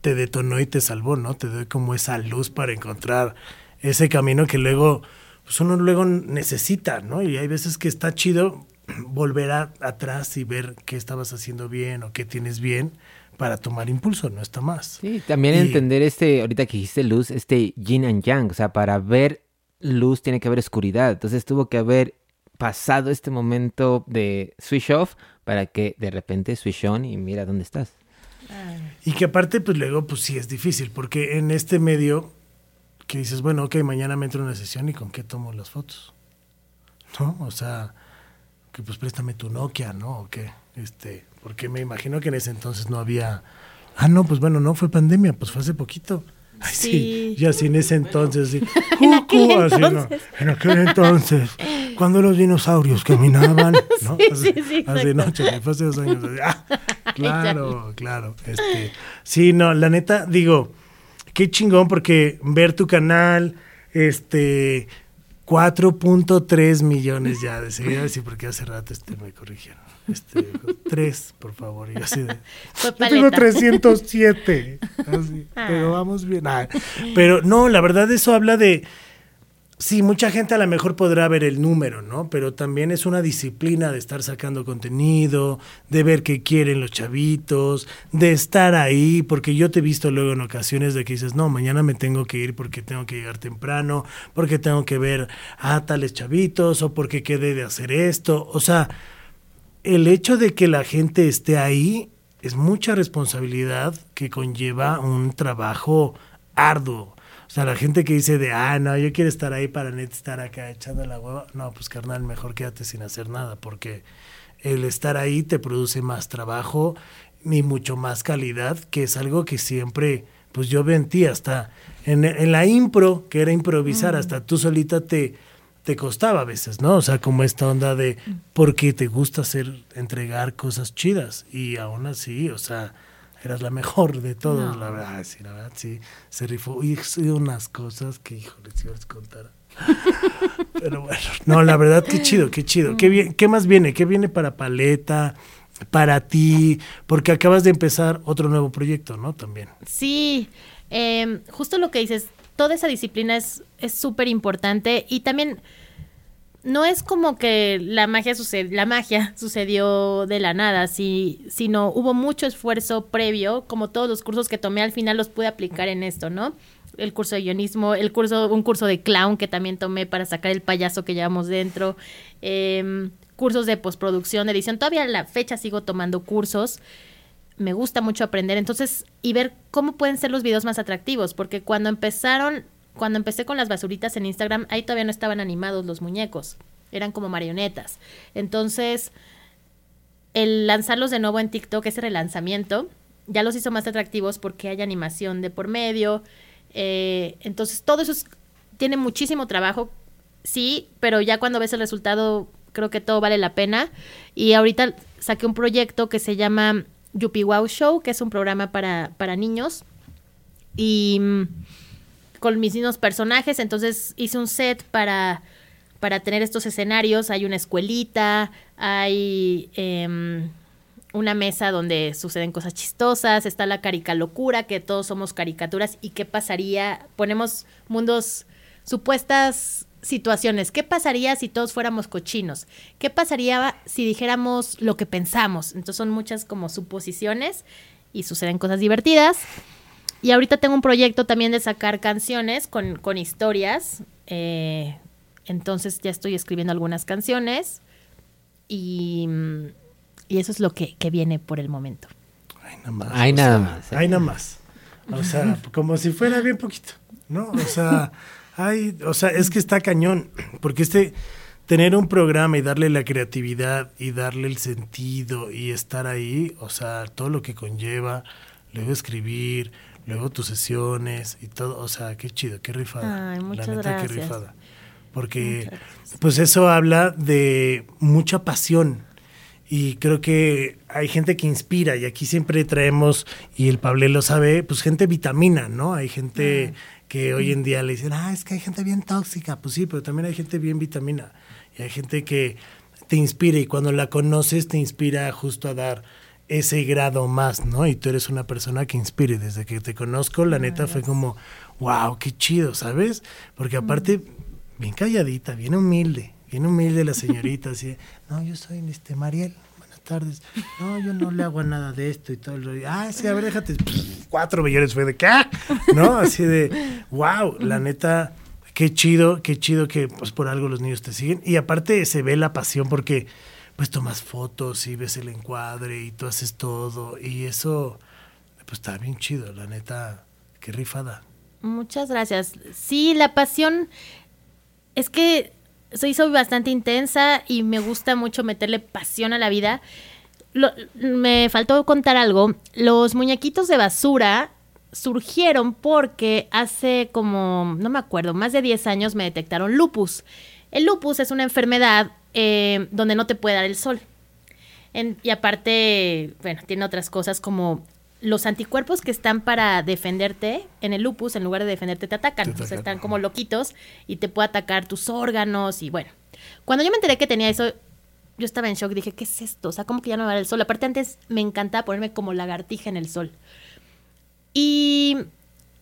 te detonó y te salvó, ¿no? Te doy como esa luz para encontrar ese camino que luego, pues uno luego necesita, ¿no? Y hay veces que está chido volver a- atrás y ver qué estabas haciendo bien o qué tienes bien para tomar impulso, no está más. Sí, también Y- entender este, ahorita que dijiste luz, este yin and yang, o sea, para ver luz tiene que haber oscuridad, entonces tuvo que haber pasado este momento de switch off para que de repente switch on y mira dónde estás. Y que aparte, pues luego, pues sí es difícil, porque en este medio que dices, bueno, ok, mañana me entro a una sesión y con qué tomo las fotos. ¿No? O sea, que pues préstame tu Nokia, ¿no? O qué, este, porque me imagino que en ese entonces no había, ah, no, pues bueno, no fue pandemia, pues fue hace poquito. Ay, sí, Sí. ya sí, en ese entonces, sí. En aquel así, ¿no? entonces. En aquel entonces, cuando los dinosaurios caminaban, ¿no? Sí, así, sí, sí, así, exacto. no, che, fue hace dos años. así, ah, claro, claro. Este, sí, no, la neta, digo, qué chingón porque ver tu canal, este, 4.3 millones ya de seguidores, sí, porque hace rato este, me corrigieron. Este, 3, por favor. Y así de, Fue yo tengo paleta. 307. así, pero vamos bien. Ah, pero no, la verdad eso habla de, sí, mucha gente a lo mejor podrá ver el número, ¿no? Pero también es una disciplina de estar sacando contenido, de ver qué quieren los chavitos, de estar ahí, porque yo te he visto luego en ocasiones de que dices, no, mañana me tengo que ir porque tengo que llegar temprano, porque tengo que ver a tales chavitos o porque quedé de hacer esto. O sea, el hecho de que la gente esté ahí es mucha responsabilidad que conlleva un trabajo arduo. O sea, la gente que dice de, ah, no, yo quiero estar ahí para net estar acá echando la hueva. No, pues carnal, mejor quédate sin hacer nada, porque el estar ahí te produce más trabajo y mucho más calidad, que es algo que siempre, pues yo veo en ti, hasta en, en la impro, que era improvisar, hasta tú solita te, te costaba a veces, ¿no? O sea, como esta onda de, porque te gusta hacer, entregar cosas chidas, y aún así, o sea eras la mejor de todos, la verdad, sí, la verdad, sí, se rifó. Y unas cosas que, híjole, si les contara. Pero bueno, no, la verdad, qué chido, qué chido. ¿Qué, bien, ¿Qué más viene? ¿Qué viene para Paleta? Para ti, porque acabas de empezar otro nuevo proyecto, ¿no? También. Sí, eh, justo lo que dices, toda esa disciplina es súper importante y también no es como que la magia, la magia sucedió de la nada, sí, sino hubo mucho esfuerzo previo, como todos los cursos que tomé al final los pude aplicar en esto, ¿no? El curso de guionismo, el curso, un curso de clown que también tomé para sacar el payaso que llevamos dentro, em, cursos de postproducción, de edición. Todavía a la fecha sigo tomando cursos. Me gusta mucho aprender, entonces, y ver cómo pueden ser los videos más atractivos, porque cuando empezaron cuando empecé con las basuritas en Instagram, ahí todavía no estaban animados los muñecos, eran como marionetas. Entonces, el lanzarlos de nuevo en TikTok, ese relanzamiento, ya los hizo más atractivos porque hay animación de por medio. Eh, entonces, todo eso tiene muchísimo trabajo, sí, pero ya cuando ves el resultado, creo que todo vale la pena. Y ahorita saqué un proyecto que se llama Yupi Wow Show, que es un programa para, para niños. Y mm, con mis mismos personajes, entonces hice un set para, para tener estos escenarios, hay una escuelita, hay em, una mesa donde suceden cosas chistosas, está la carica locura, que todos somos caricaturas, y qué pasaría, ponemos mundos, supuestas situaciones, ¿qué pasaría si todos fuéramos cochinos? ¿Qué pasaría si dijéramos lo que pensamos? Entonces son muchas como suposiciones y suceden cosas divertidas. Y ahorita tengo un proyecto también de sacar canciones con, con historias. Eh, entonces ya estoy escribiendo algunas canciones. Y, y eso es lo que, que, viene por el momento. Hay nada más. Hay nada más. Nada más. O sea, como si fuera bien poquito, ¿no? O sea, hay, o sea, es que está cañón. Porque este tener un programa y darle la creatividad y darle el sentido y estar ahí, o sea, todo lo que conlleva, luego escribir, luego tus sesiones y todo, o sea, qué chido, qué rifada. Ay, muchas La neta, gracias. qué rifada. Porque pues eso habla de mucha pasión y creo que hay gente que inspira y aquí siempre traemos, y el Pablo lo sabe, pues gente vitamina, ¿no? Hay gente que hoy en día le dicen, ah, es que hay gente bien tóxica, pues sí, pero también hay gente bien vitamina y hay gente que te inspira y cuando la conoces te inspira justo a dar ese grado más, ¿no? Y tú eres una persona que inspire. Desde que te conozco, la neta fue como, wow, qué chido, ¿sabes? Porque aparte, bien calladita, bien humilde, bien humilde la señorita, así, no, yo soy este Mariel, buenas tardes. No, yo no le hago nada de esto y todo. Ah, sí, a ver, déjate. cuatro millones fue de qué, ¿no? Así de, wow, la neta, qué chido, qué chido que pues por algo los niños te siguen. Y aparte se ve la pasión porque pues tomas fotos y ves el encuadre y tú haces todo y eso pues está bien chido, la neta, qué rifada. Muchas gracias. Sí, la pasión es que soy, soy bastante intensa y me gusta mucho meterle pasión a la vida. me faltó contar algo. Los muñequitos de basura surgieron porque hace como, no me acuerdo, más de 10 años me detectaron lupus. El lupus es una enfermedad eh, donde no te puede dar el sol. y aparte, bueno, tiene otras cosas como los anticuerpos que están para defenderte en el lupus, en lugar de defenderte, te atacan. o sea, están como loquitos y te puede atacar tus órganos y bueno. Cuando yo me enteré que tenía eso, yo estaba en shock. Dije, ¿qué es esto? O sea, ¿cómo que ya no va a dar el sol? Aparte, antes me encantaba ponerme como lagartija en el sol. Y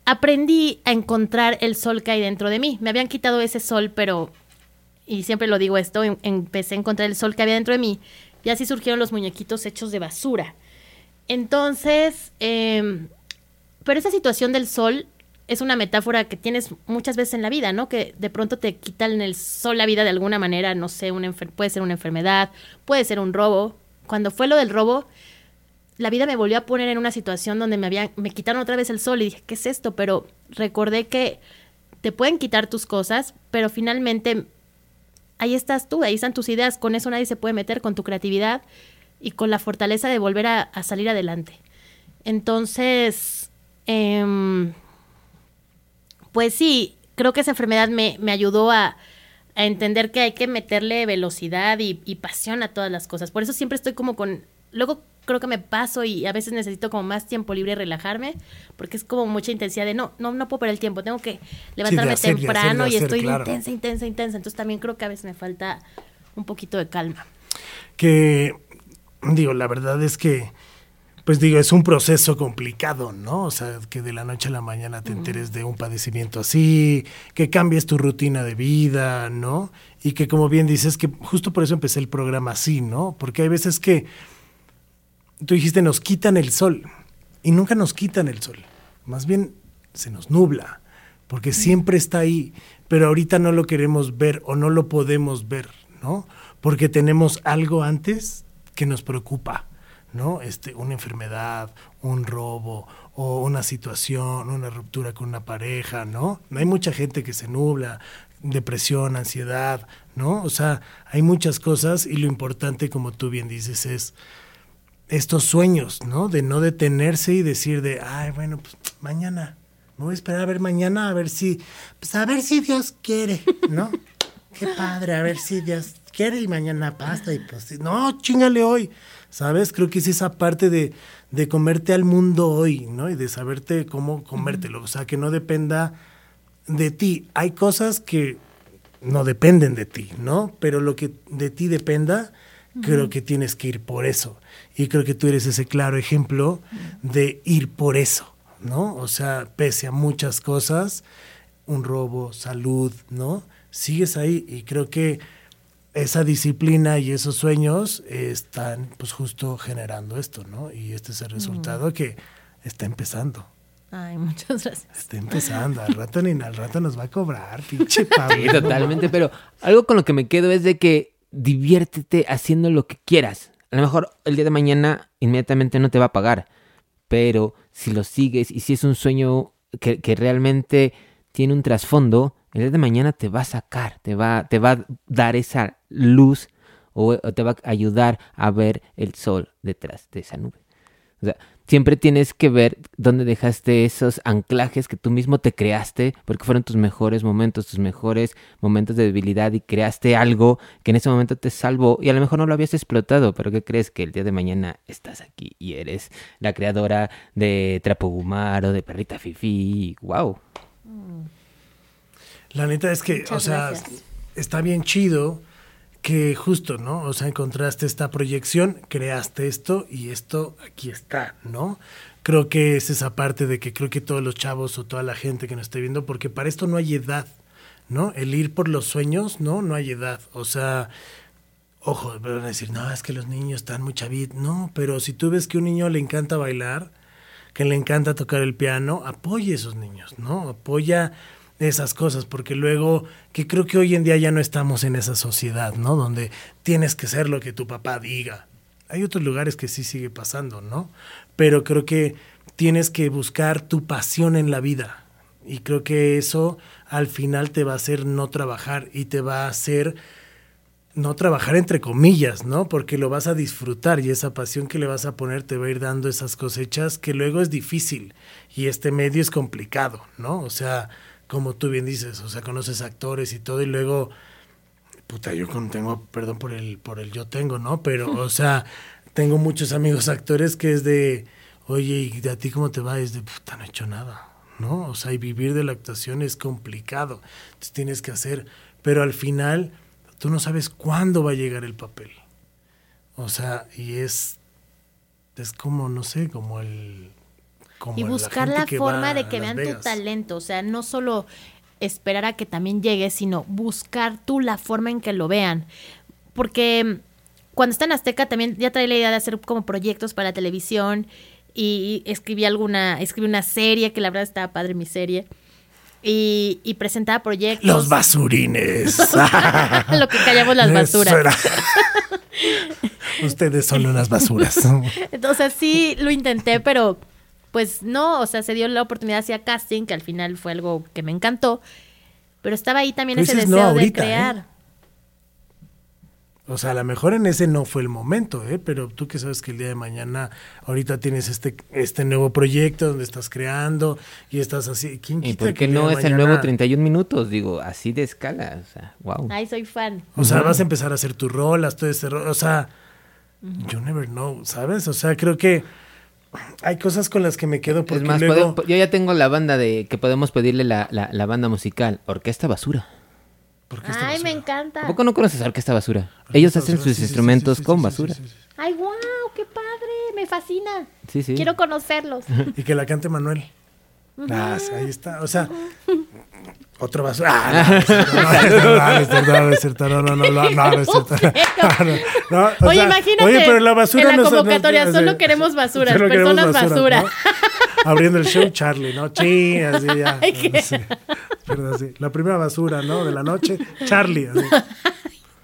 aprendí a encontrar el sol que hay dentro de mí. Me habían quitado ese sol, pero, y siempre lo digo esto, em- empecé a encontrar el sol que había dentro de mí. Y así surgieron los muñequitos hechos de basura. Entonces, em, pero esa situación del sol es una metáfora que tienes muchas veces en la vida, ¿no? Que de pronto te quitan el sol la vida de alguna manera, no sé, puede ser una enfermedad, puede ser un robo. Cuando fue lo del robo, la vida me volvió a poner en una situación donde me habían, me quitaron otra vez el sol y dije, ¿qué es esto? Pero recordé que te pueden quitar tus cosas, pero finalmente ahí estás tú, ahí están tus ideas, con eso nadie se puede meter, con tu creatividad y con la fortaleza de volver a, salir adelante. Entonces, em, pues sí, creo que esa enfermedad me, me ayudó a, a entender que hay que meterle velocidad y, y pasión a todas las cosas. Por eso siempre estoy como con... Luego creo que me paso y a veces necesito como más tiempo libre y relajarme, porque es como mucha intensidad de no, no, no puedo perder el tiempo, tengo que levantarme hacer, de hacer, temprano y estoy claro. intensa, intensa, intensa. Entonces también creo que a veces me falta un poquito de calma. que digo, la verdad es que, pues digo, es un proceso complicado, ¿no? O sea, que de la noche a la mañana te enteres de un padecimiento así, que cambies tu rutina de vida, ¿no? Y que como bien dices, que justo por eso empecé el programa así, ¿no? Porque hay veces que, tú dijiste, nos quitan el sol, y nunca nos quitan el sol, más bien se nos nubla, porque siempre está ahí, pero ahorita no lo queremos ver o no lo podemos ver, ¿no? Porque tenemos algo antes que nos preocupa, ¿no? Este, una enfermedad, un robo o una situación, una ruptura con una pareja, ¿no? Hay mucha gente que se nubla, depresión, ansiedad, ¿no? O sea, hay muchas cosas y lo importante, como tú bien dices, es estos sueños, ¿no? De no detenerse y decir de, ay, bueno, pues mañana, me voy a esperar a ver mañana, a ver si, pues a ver si Dios quiere, ¿no? Qué padre, a ver si Dios quiere y mañana pasta y pues, no, chingale hoy, ¿sabes? Creo que es esa parte de, de comerte al mundo hoy, ¿no? Y de saberte cómo comértelo, o sea, que no dependa de ti. Hay cosas que no dependen de ti, ¿no? Pero lo que de ti dependa, creo que tienes que ir por eso. Y creo que tú eres ese claro ejemplo de ir por eso, ¿no? O sea, pese a muchas cosas, un robo, salud, ¿no? Sigues ahí y creo que esa disciplina y esos sueños están pues justo generando esto, ¿no? Y este es el resultado que está empezando. Ay, muchas gracias. Está empezando, al rato ni al rato nos va a cobrar, pinche Sí, Pablo. totalmente, pero algo con lo que me quedo es de que diviértete haciendo lo que quieras. A lo mejor el día de mañana inmediatamente no te va a pagar, pero si lo sigues y si es un sueño que, que realmente tiene un trasfondo, el día de mañana te va a sacar, te va, te va a dar esa luz o, o te va a ayudar a ver el sol detrás de esa nube. O sea, siempre tienes que ver dónde dejaste esos anclajes que tú mismo te creaste, porque fueron tus mejores momentos, tus mejores momentos de debilidad y creaste algo que en ese momento te salvó y a lo mejor no lo habías explotado, pero ¿qué crees? Que el día de mañana estás aquí y eres la creadora de Trapo Gumaro, de Perrita Fifi, wow. La neta es que, Muchas o sea, gracias. está bien chido que justo, ¿no? O sea, encontraste esta proyección, creaste esto y esto aquí está, ¿no? Creo que es esa parte de que creo que todos los chavos o toda la gente que nos esté viendo, porque para esto no hay edad, ¿no? El ir por los sueños, ¿no? No hay edad. O sea, ojo, van a decir, no, es que los niños están muy chavitos. No, pero si tú ves que a un niño le encanta bailar, que le encanta tocar el piano, apoya a esos niños, ¿no? Apoya esas cosas, porque luego, que creo que hoy en día ya no estamos en esa sociedad, ¿no? Donde tienes que ser lo que tu papá diga. Hay otros lugares que sí sigue pasando, ¿no? Pero creo que tienes que buscar tu pasión en la vida. Y creo que eso al final te va a hacer no trabajar y te va a hacer no trabajar entre comillas, ¿no? Porque lo vas a disfrutar y esa pasión que le vas a poner te va a ir dando esas cosechas que luego es difícil y este medio es complicado, ¿no? O sea, como tú bien dices, o sea, conoces actores y todo y luego, puta, yo con- tengo, perdón por el, por el yo tengo, ¿no? Pero, o sea, tengo muchos amigos actores que es de, oye, ¿y de a ti cómo te va? Es de, puta, no he hecho nada, ¿no? O sea, y vivir de la actuación es complicado, entonces tienes que hacer, pero al final tú no sabes cuándo va a llegar el papel. O sea, y es, es como, no sé, como el, como y buscar la forma de que vean tu talento, o sea, no solo esperar a que también llegue, sino buscar tú la forma en que lo vean. Porque mm, cuando está en Azteca también ya trae la idea de hacer como proyectos para televisión y escribí alguna, escribí una serie que la verdad estaba padre mi serie. Y, y presentaba proyectos. Los basurines. Lo que callamos las basuras. Ustedes son unas basuras. Entonces sí lo intenté, pero pues no, o sea, se dio la oportunidad hacia casting, que al final fue algo que me encantó, pero estaba ahí también ese no, deseo ahorita, de ¿eh? crear. O sea, a lo mejor en ese no fue el momento, ¿eh? Pero tú que sabes que el día de mañana, ahorita tienes este, este nuevo proyecto donde estás creando y estás así. ¿Quién ¿Y por qué no es el nuevo 31 minutos? Digo, así de escala. O sea, wow. Ay, soy fan. O sea, vas a empezar a hacer tus rolas, todo ese ro- O sea, you never know, ¿sabes? O sea, creo que hay cosas con las que me quedo porque es más, luego... yo ya tengo la banda de que podemos pedirle la, la, la banda musical, Orquesta Basura. ¿por qué esta Ay, me encanta. ¿A poco no conoces a Orquesta Basura? Orquesta Ellos hacen basura, sus sí, instrumentos sí, sí, con basura. sí, sí. Ay, wow, qué padre, me fascina. Sí, sí. Quiero conocerlos. Y que la cante Manuel. Ah, sí, ahí está. O sea. Ah, no es cierto, no, no es cierto, no, no, no, no, no, no es cierto. No, no, no, o Oye, sea, imagínate, Oye, pero la basura en la convocatoria, solo queremos basuras, solo queremos personas basura. ¿no? Abriendo el show, Charlie, ¿no? Sí, así ya. Ay, así. La primera basura, ¿no? De la noche, Charlie. así.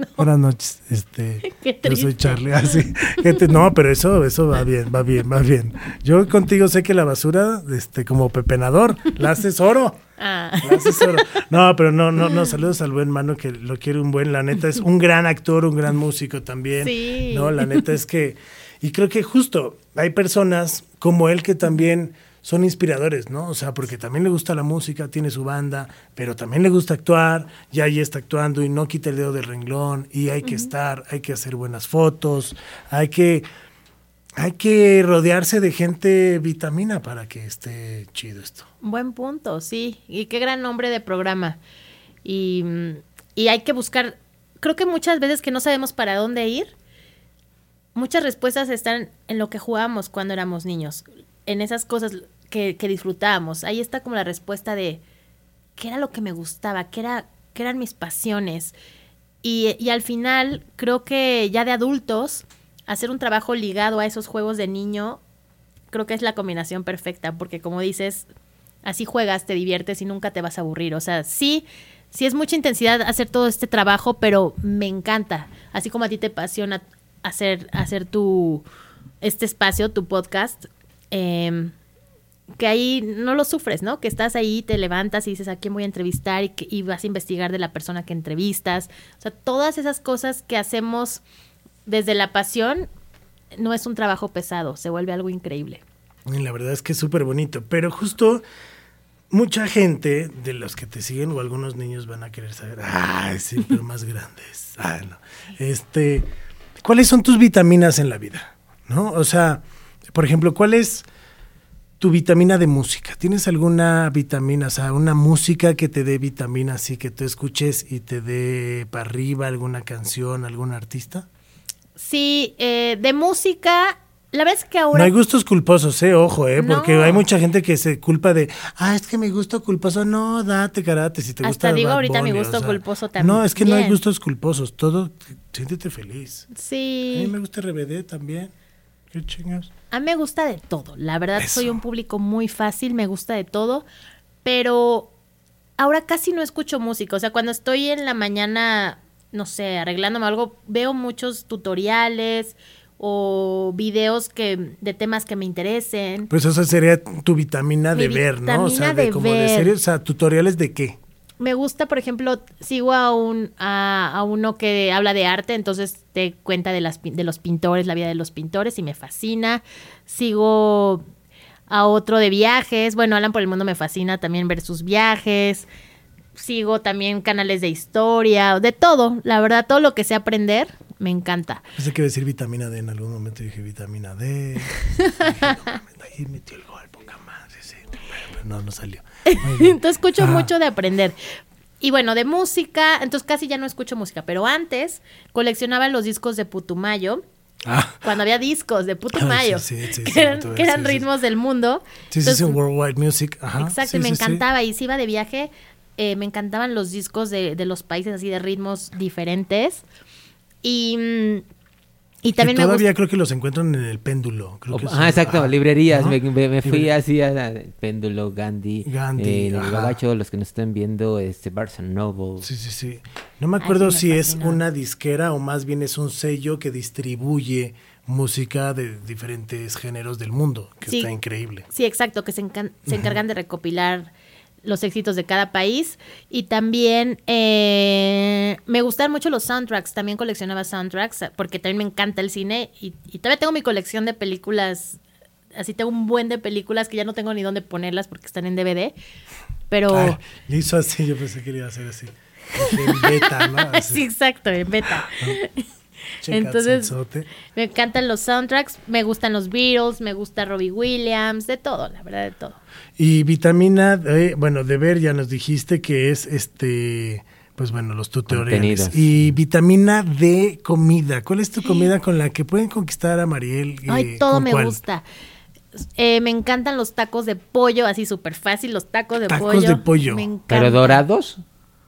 Buenas noches, este, Qué yo soy. Charlie, así. Gente, no, pero eso, eso va bien, va bien, va bien. Yo contigo sé que la basura, este, como pepenador, la haces oro. Ah. La haces oro. No, pero no, no, no, saludos al buen mano que lo quiere un buen, la neta es un gran actor, un gran músico también. Sí. No, la neta es que, y creo que justo hay personas como él que también son inspiradores, ¿no? O sea, porque también le gusta la música, tiene su banda, pero también le gusta actuar, ya ahí está actuando y no quita el dedo del renglón, y hay que estar, hay que hacer buenas fotos, hay que, hay que rodearse de gente vitamina para que esté chido esto. Buen punto, sí. Y qué gran nombre de programa. Y, y hay que buscar, creo que muchas veces que no sabemos para dónde ir, muchas respuestas están en lo que jugábamos cuando éramos niños, en esas cosas que, que disfrutábamos. Ahí está como la respuesta de qué era lo que me gustaba, qué, era, qué eran mis pasiones. Y, y al final, creo que ya de adultos, hacer un trabajo ligado a esos juegos de niño, creo que es la combinación perfecta, porque como dices, así juegas, te diviertes y nunca te vas a aburrir. O sea, sí, sí es mucha intensidad hacer todo este trabajo, pero me encanta. Así como a ti te apasiona hacer, hacer tu este espacio, tu podcast, em, que ahí no lo sufres, ¿no? Que estás ahí, te levantas y dices a quién voy a entrevistar y, vas a investigar de la persona que entrevistas. O sea, todas esas cosas que hacemos desde la pasión no es un trabajo pesado, se vuelve algo increíble. La verdad es que es súper bonito, pero justo mucha gente de los que te siguen o algunos niños van a querer saber, ah, sí, pero más grandes. Ah, no. Este, ¿cuáles son tus vitaminas en la vida? ¿No? O sea, por ejemplo, ¿cuál es tu vitamina de música? ¿Tienes alguna vitamina, o sea, una música que te dé vitamina así que tú escuches y te dé para arriba alguna canción, algún artista? Sí, eh, de música, la verdad es que ahora... No hay gustos culposos, eh, ojo, eh, porque hay mucha gente que se culpa de, ah, es que mi gusto culposo, no, date karate, si te Hasta gusta. digo Bad ahorita mi gusto culposo No, es que no hay también. gustos culposos, todo, siéntete feliz. A mí Sí, me gusta RBD también, qué chingas. a mí me gusta de todo. La verdad Eso. soy un público muy fácil, me gusta de todo, pero ahora casi no escucho música. O sea, cuando estoy en la mañana, no sé, arreglándome algo, veo muchos tutoriales o videos que de temas que me interesen. Pues esa sería tu vitamina Mi de ver, ¿no? O sea, de, de como o sea, tutoriales de qué. Me gusta, por ejemplo, sigo a un a, a uno que habla de arte, entonces te cuenta de las de los pintores, la vida de los pintores y me fascina. Sigo a otro de viajes, bueno, Alan por el mundo me fascina también ver sus viajes. Sigo también canales de historia, de todo, la verdad, todo lo que sé aprender me encanta. Pensé que decir vitamina D en algún momento, dije vitamina D. Dije, no mames, ahí metió el gol, poca madre, sí. Pero no, no salió. Entonces escucho Ah. mucho de aprender. Y bueno, de música, entonces casi ya no escucho música, pero antes coleccionaba los discos de Putumayo Ah. Cuando había discos de Puto Ay, Mayo, sí, sí, sí, que eran, que eran ritmos del mundo. Sí, sí, sí, Entonces, Worldwide Music. Ajá. Exacto, y me encantaba. Y si iba de viaje, eh, me encantaban los discos de, de los países así de ritmos diferentes. Y, mm, y Que también me todavía gusta. creo que los encuentran en el péndulo. Creo que Ah, son- exacto, librerías. Me, me- me fui Libre- así a, Péndulo, Gandhi, Gandhi, eh, en el ajá. Gabacho, los que nos están viendo, este, Barnes and Noble. Sí, sí, sí. No me Ay, acuerdo sí me si es una disquera o más bien es un sello que distribuye música de diferentes géneros del mundo, que Sí. está increíble. Sí, exacto, que se, encan- se encargan de recopilar los éxitos de cada país. Y también eh, me gustan mucho los soundtracks. También coleccionaba soundtracks porque también me encanta el cine. Y, y todavía tengo mi colección de películas. Así tengo un buen de películas que ya no tengo ni dónde ponerlas porque están en DVD. Pero. Ay, le hizo así, yo pensé que le iba a hacer así. En beta, ¿no? Así. sí, exacto, en beta. Checa, Entonces, me encantan los soundtracks, me gustan los Beatles, me gusta Robbie Williams, de todo, la verdad, de todo. Y vitamina D, bueno, de ver ya nos dijiste que es este, pues bueno, los tutoriales. Contenidos. Y vitamina D, comida. ¿Cuál es tu comida con la que pueden conquistar a Mariel? Eh, Ay, todo ¿con me cuál? gusta. Eh, me encantan los tacos de pollo, así súper fácil, los tacos de Tacos pollo. de pollo. Me encantan. ¿Pero dorados?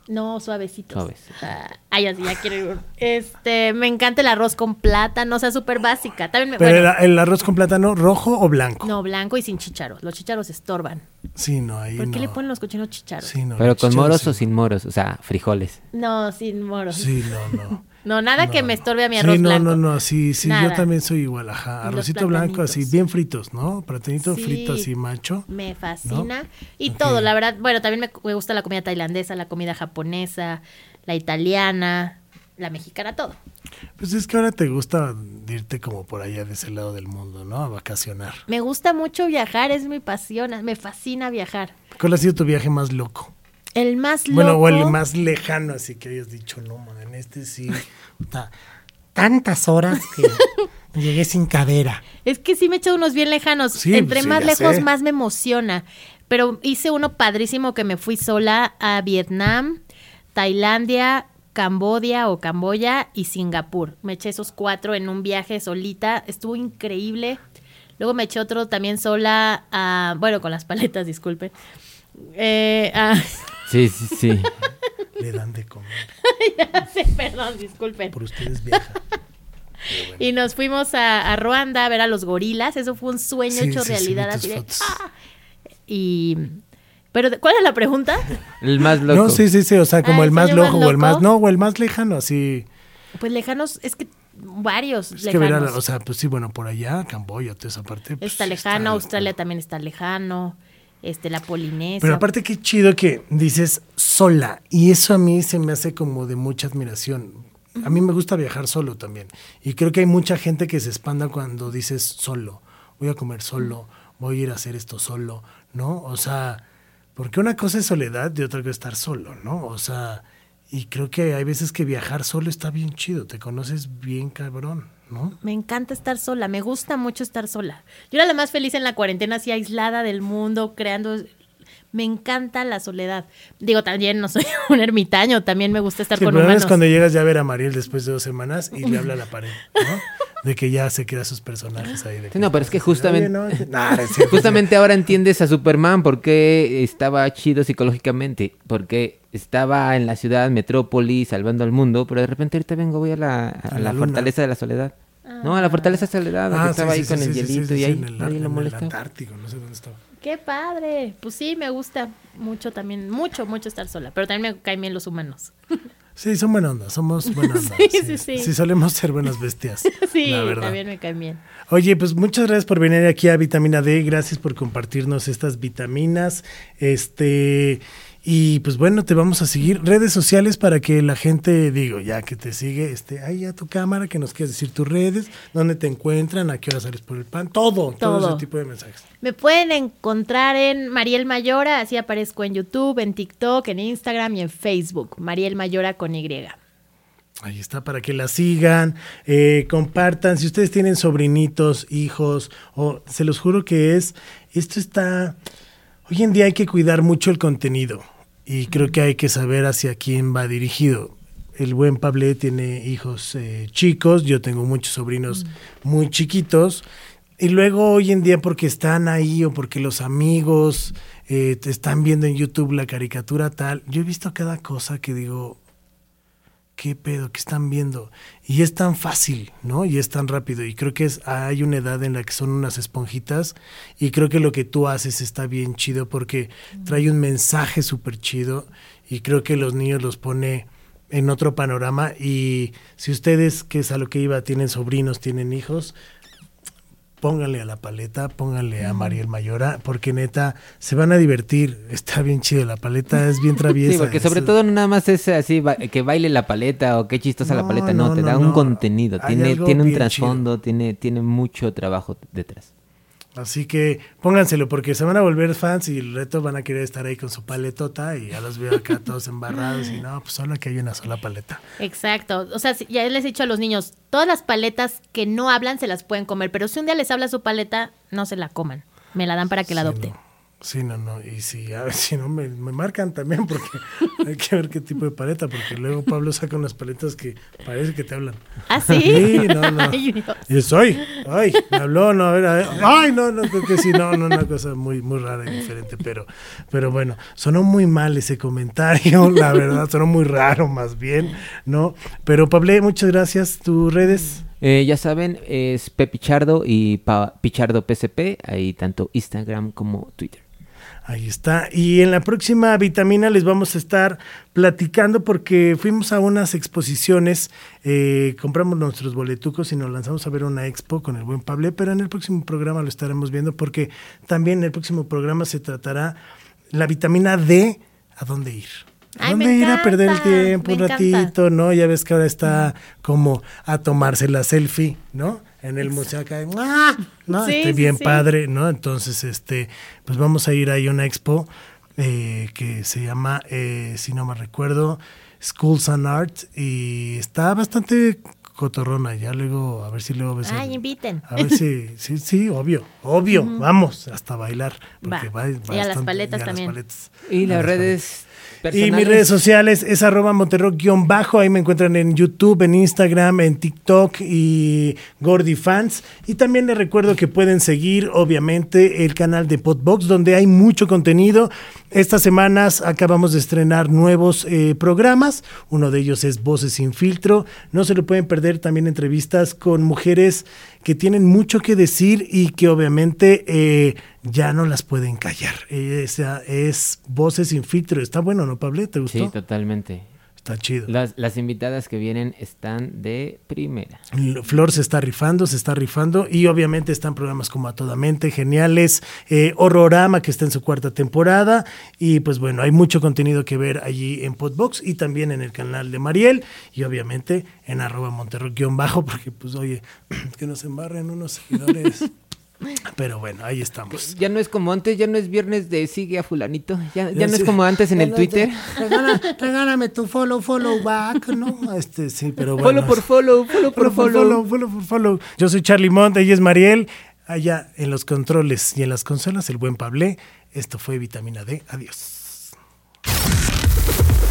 No, suavecitos. Suaves. Ah, Ay, así ya quiero ir. Este, me encanta el arroz con plátano, o sea, súper básica. También me, Pero bueno, el, el arroz con plátano, ¿rojo o blanco? no, blanco y sin chicharos. Los chicharos estorban. Sí, no, ahí ¿Por no. qué le ponen los cochinos chicharos? Sí, no, ¿Pero con moros sí. o sin moros? O sea, frijoles. No, sin moros. Sí, no, no. No, nada que No, me no. estorbe a mi arroz sí, no, blanco. no, no, sí, sí, yo también soy igual, ajá. Arrocito blanco, así, platanitos. bien fritos, ¿no? Platanito Sí. frito, así, macho. Me fascina. Y todo, la verdad. Bueno, también me, me gusta la comida tailandesa, la comida japonesa, la italiana, la mexicana, todo. Pues es que ahora te gusta irte como por allá de ese lado del mundo, ¿no? A vacacionar. Me gusta mucho viajar, es mi pasión, me fascina viajar. ¿Cuál ha sido tu viaje más loco? El más loco. Bueno, o el más lejano, así que hayas dicho, no, man, en este sí. tantas horas que llegué sin cadera. Es que sí me he hecho unos bien lejanos. Sí, Entre sí, más lejos, sé. más me emociona. Pero hice uno padrísimo que me fui sola a Vietnam, Tailandia, Cambodia o Camboya y Singapur. Me eché esos cuatro en un viaje solita. Estuvo increíble. Luego me eché otro también sola a, bueno, con las paletas, disculpen. Eh, a- Sí, sí, sí. Le dan de comer. ya sé, perdón, disculpen. Por ustedes viajan. Y nos fuimos a, a Ruanda a ver a los gorilas. Eso fue un sueño Sí, hecho sí, realidad. así de. ¡ah! Y. Pero, ¿cuál es la pregunta? El más loco. No, sí, sí, sí, o sea, como Ah, el ¿el más loco más o el más, no, o el más lejano, así. Pues lejanos, es que varios Es que verá, lejanos. o sea, pues sí, bueno, por allá, Camboya, toda esa parte. pues, está lejano, Australia también está lejano, este, la Polinesia. Pero aparte qué chido que dices sola y eso a mí se me hace como de mucha admiración. A mí me gusta viajar solo también y creo que hay mucha gente que se espanta cuando dices solo. Voy a comer solo, voy a ir a hacer esto solo, ¿no? O sea, porque una cosa es soledad y otra cosa es estar solo, ¿no? O sea, y creo que hay veces que viajar solo está bien chido, te conoces bien cabrón, ¿no? Me encanta estar sola, me gusta mucho estar sola. Yo era la más feliz en la cuarentena, así aislada del mundo, creando... Me encanta la soledad. Digo, también no soy un ermitaño, también me gusta estar Sí, con humanos. es cuando llegas ya a ver a Mariel después de dos semanas y le habla a la pared, ¿no? De que ya se crea sus personajes ahí. De Sí, no, pero es que justamente- no, nah, no es cierto, Justamente ahora entiendes a Superman por qué estaba chido psicológicamente, porque estaba en la ciudad, metrópoli, salvando al mundo, pero de repente ahorita vengo, voy a la, a A la la luna. fortaleza de la soledad. No, a la fortaleza la soledad, Ah, que estaba sí, ahí sí, con sí, el hielito sí, y ahí en el, nadie en lo el molestó. Antártico, no sé dónde estaba. Qué padre. Pues sí, me gusta mucho también, mucho, mucho estar sola. Pero también me caen bien los humanos. Sí, son buena onda, somos buena onda. Sí, sí, sí. Sí, solemos ser buenas bestias. sí, la verdad. también me caen bien. Oye, pues muchas gracias por venir aquí a Vitamina D, gracias por compartirnos estas vitaminas. Este, y pues bueno, te vamos a seguir. Redes sociales para que la gente, digo, ya que te sigue, este, ahí a tu cámara, que nos quieras decir tus redes, dónde te encuentran, a qué hora sales por el pan, todo, todo, Todo. ese tipo de mensajes. Me pueden encontrar en Mariel Mayora, así aparezco en YouTube, en TikTok, en Instagram y en Facebook. Mariel Mayora con Y. Ahí está, para que la sigan, eh, compartan. Si ustedes tienen sobrinitos, hijos, o se los juro que es, esto está, hoy en día hay que cuidar mucho el contenido y creo que hay que saber hacia quién va dirigido. el buen Pablé tiene hijos eh, chicos, yo tengo muchos sobrinos muy chiquitos. Y luego hoy en día porque están ahí o porque los amigos eh, te están viendo en YouTube la caricatura tal, yo he visto cada cosa que digo, ¿qué pedo? ¿Qué están viendo? Y es tan fácil, ¿no? Y es tan rápido. Y creo que es, hay una edad en la que son unas esponjitas. Y creo que lo que tú haces está bien chido porque trae un mensaje súper chido. Y creo que los niños los pone en otro panorama. Y si ustedes, que es a lo que iba, tienen sobrinos, tienen hijos, pónganle a la paleta, pónganle a Mariel Mayora, porque neta, se van a divertir. Está bien chido, la paleta es bien traviesa. Sí, porque sobre es- todo no nada más es así que baile la paleta o qué chistosa la paleta, no, no, te no, da un contenido, Hay tiene, tiene un trasfondo, tiene, tiene mucho trabajo detrás. Así que pónganselo porque se van a volver fans y el reto van a querer estar ahí con su paletota y ya los veo acá todos embarrados y no, pues solo que hay una sola paleta. Exacto. O sea, ya les he dicho a los niños, todas las paletas que no hablan se las pueden comer, pero si un día les habla su paleta, no se la coman. Me la dan para que la adopten. no. Sí, no, no. Y si, a ver, si no, me, me marcan también porque hay que ver qué tipo de paleta, porque luego Pablo saca unas paletas que parece que te hablan. ¿Ah, sí? Sí, no, no. Ay, Dios. Y es, ay, ay, me habló, no, a ver, a ver, ay, no, no, creo que sí, no, no, una cosa muy, muy rara y diferente, pero, pero bueno, sonó muy mal ese comentario, la verdad, sonó muy raro más bien, ¿no? Pero Pablo, muchas gracias, tus redes. Eh, ya saben, es Pepichardo y Pa- Pichardo PSP, ahí tanto Instagram como Twitter. Ahí está. Y en la próxima vitamina les vamos a estar platicando porque fuimos a unas exposiciones, eh, compramos nuestros boletucos y nos lanzamos a ver una expo con el buen Pablo, pero en el próximo programa lo estaremos viendo porque también en el próximo programa se tratará la vitamina D, ¿a dónde ir? ¿A Ay, dónde ir a perder el tiempo un encanta. ratito, no? Ya ves que ahora está como a tomarse la selfie, ¿no? En el museo acá, ¡ah! ¿no? Sí, Este, bien sí. padre, ¿no? Entonces, este, pues vamos a ir ahí a una expo eh, que se llama, eh, si no me recuerdo, Schools and Art y está bastante cotorrona. Ya luego, a ver si luego ves. Ay, inviten. A ver si, sí, sí, obvio, obvio, vamos, hasta bailar. Porque Va. va, Y a las bastante- paletas y a las también. paletas. Y las las redes y personales. mis redes sociales es arroba monterrock-bajo. Ahí me encuentran en YouTube, en Instagram, en TikTok y Gordy Fans. Y también les recuerdo que pueden seguir, obviamente, el canal de Podbox, donde hay mucho contenido. Estas semanas acabamos de estrenar nuevos eh, programas. Uno de ellos es Voces sin filtro. No se lo pueden perder también entrevistas con mujeres que tienen mucho que decir y que obviamente eh, ya no las pueden callar. Esa es Voces sin filtro. Está bueno, ¿no, Pablo? ¿Te gustó? Sí, totalmente. Está chido. Las, las invitadas que vienen están de primera. Flor se está rifando, se está rifando y obviamente están programas como A Toda Mente, geniales, eh, Horrorama que está en su cuarta temporada y pues bueno, hay mucho contenido que ver allí en Podbox y también en el canal de Mariel y obviamente en arroba monterrock-bajo porque pues oye, que nos embarren unos seguidores. Pero bueno, ahí estamos. Ya no es como antes, ya no es viernes de sigue a fulanito, ya, ya Ya no es como antes en el Twitter. regálame tu follow, follow back, ¿no? Este, sí, pero bueno. Follow por follow, follow por Follow, por follow. follow, follow por follow. Yo soy Charlie Mont, ella es Mariel. Allá en los controles y en las consolas, el buen Pablé. Esto fue Vitamina D. Adiós.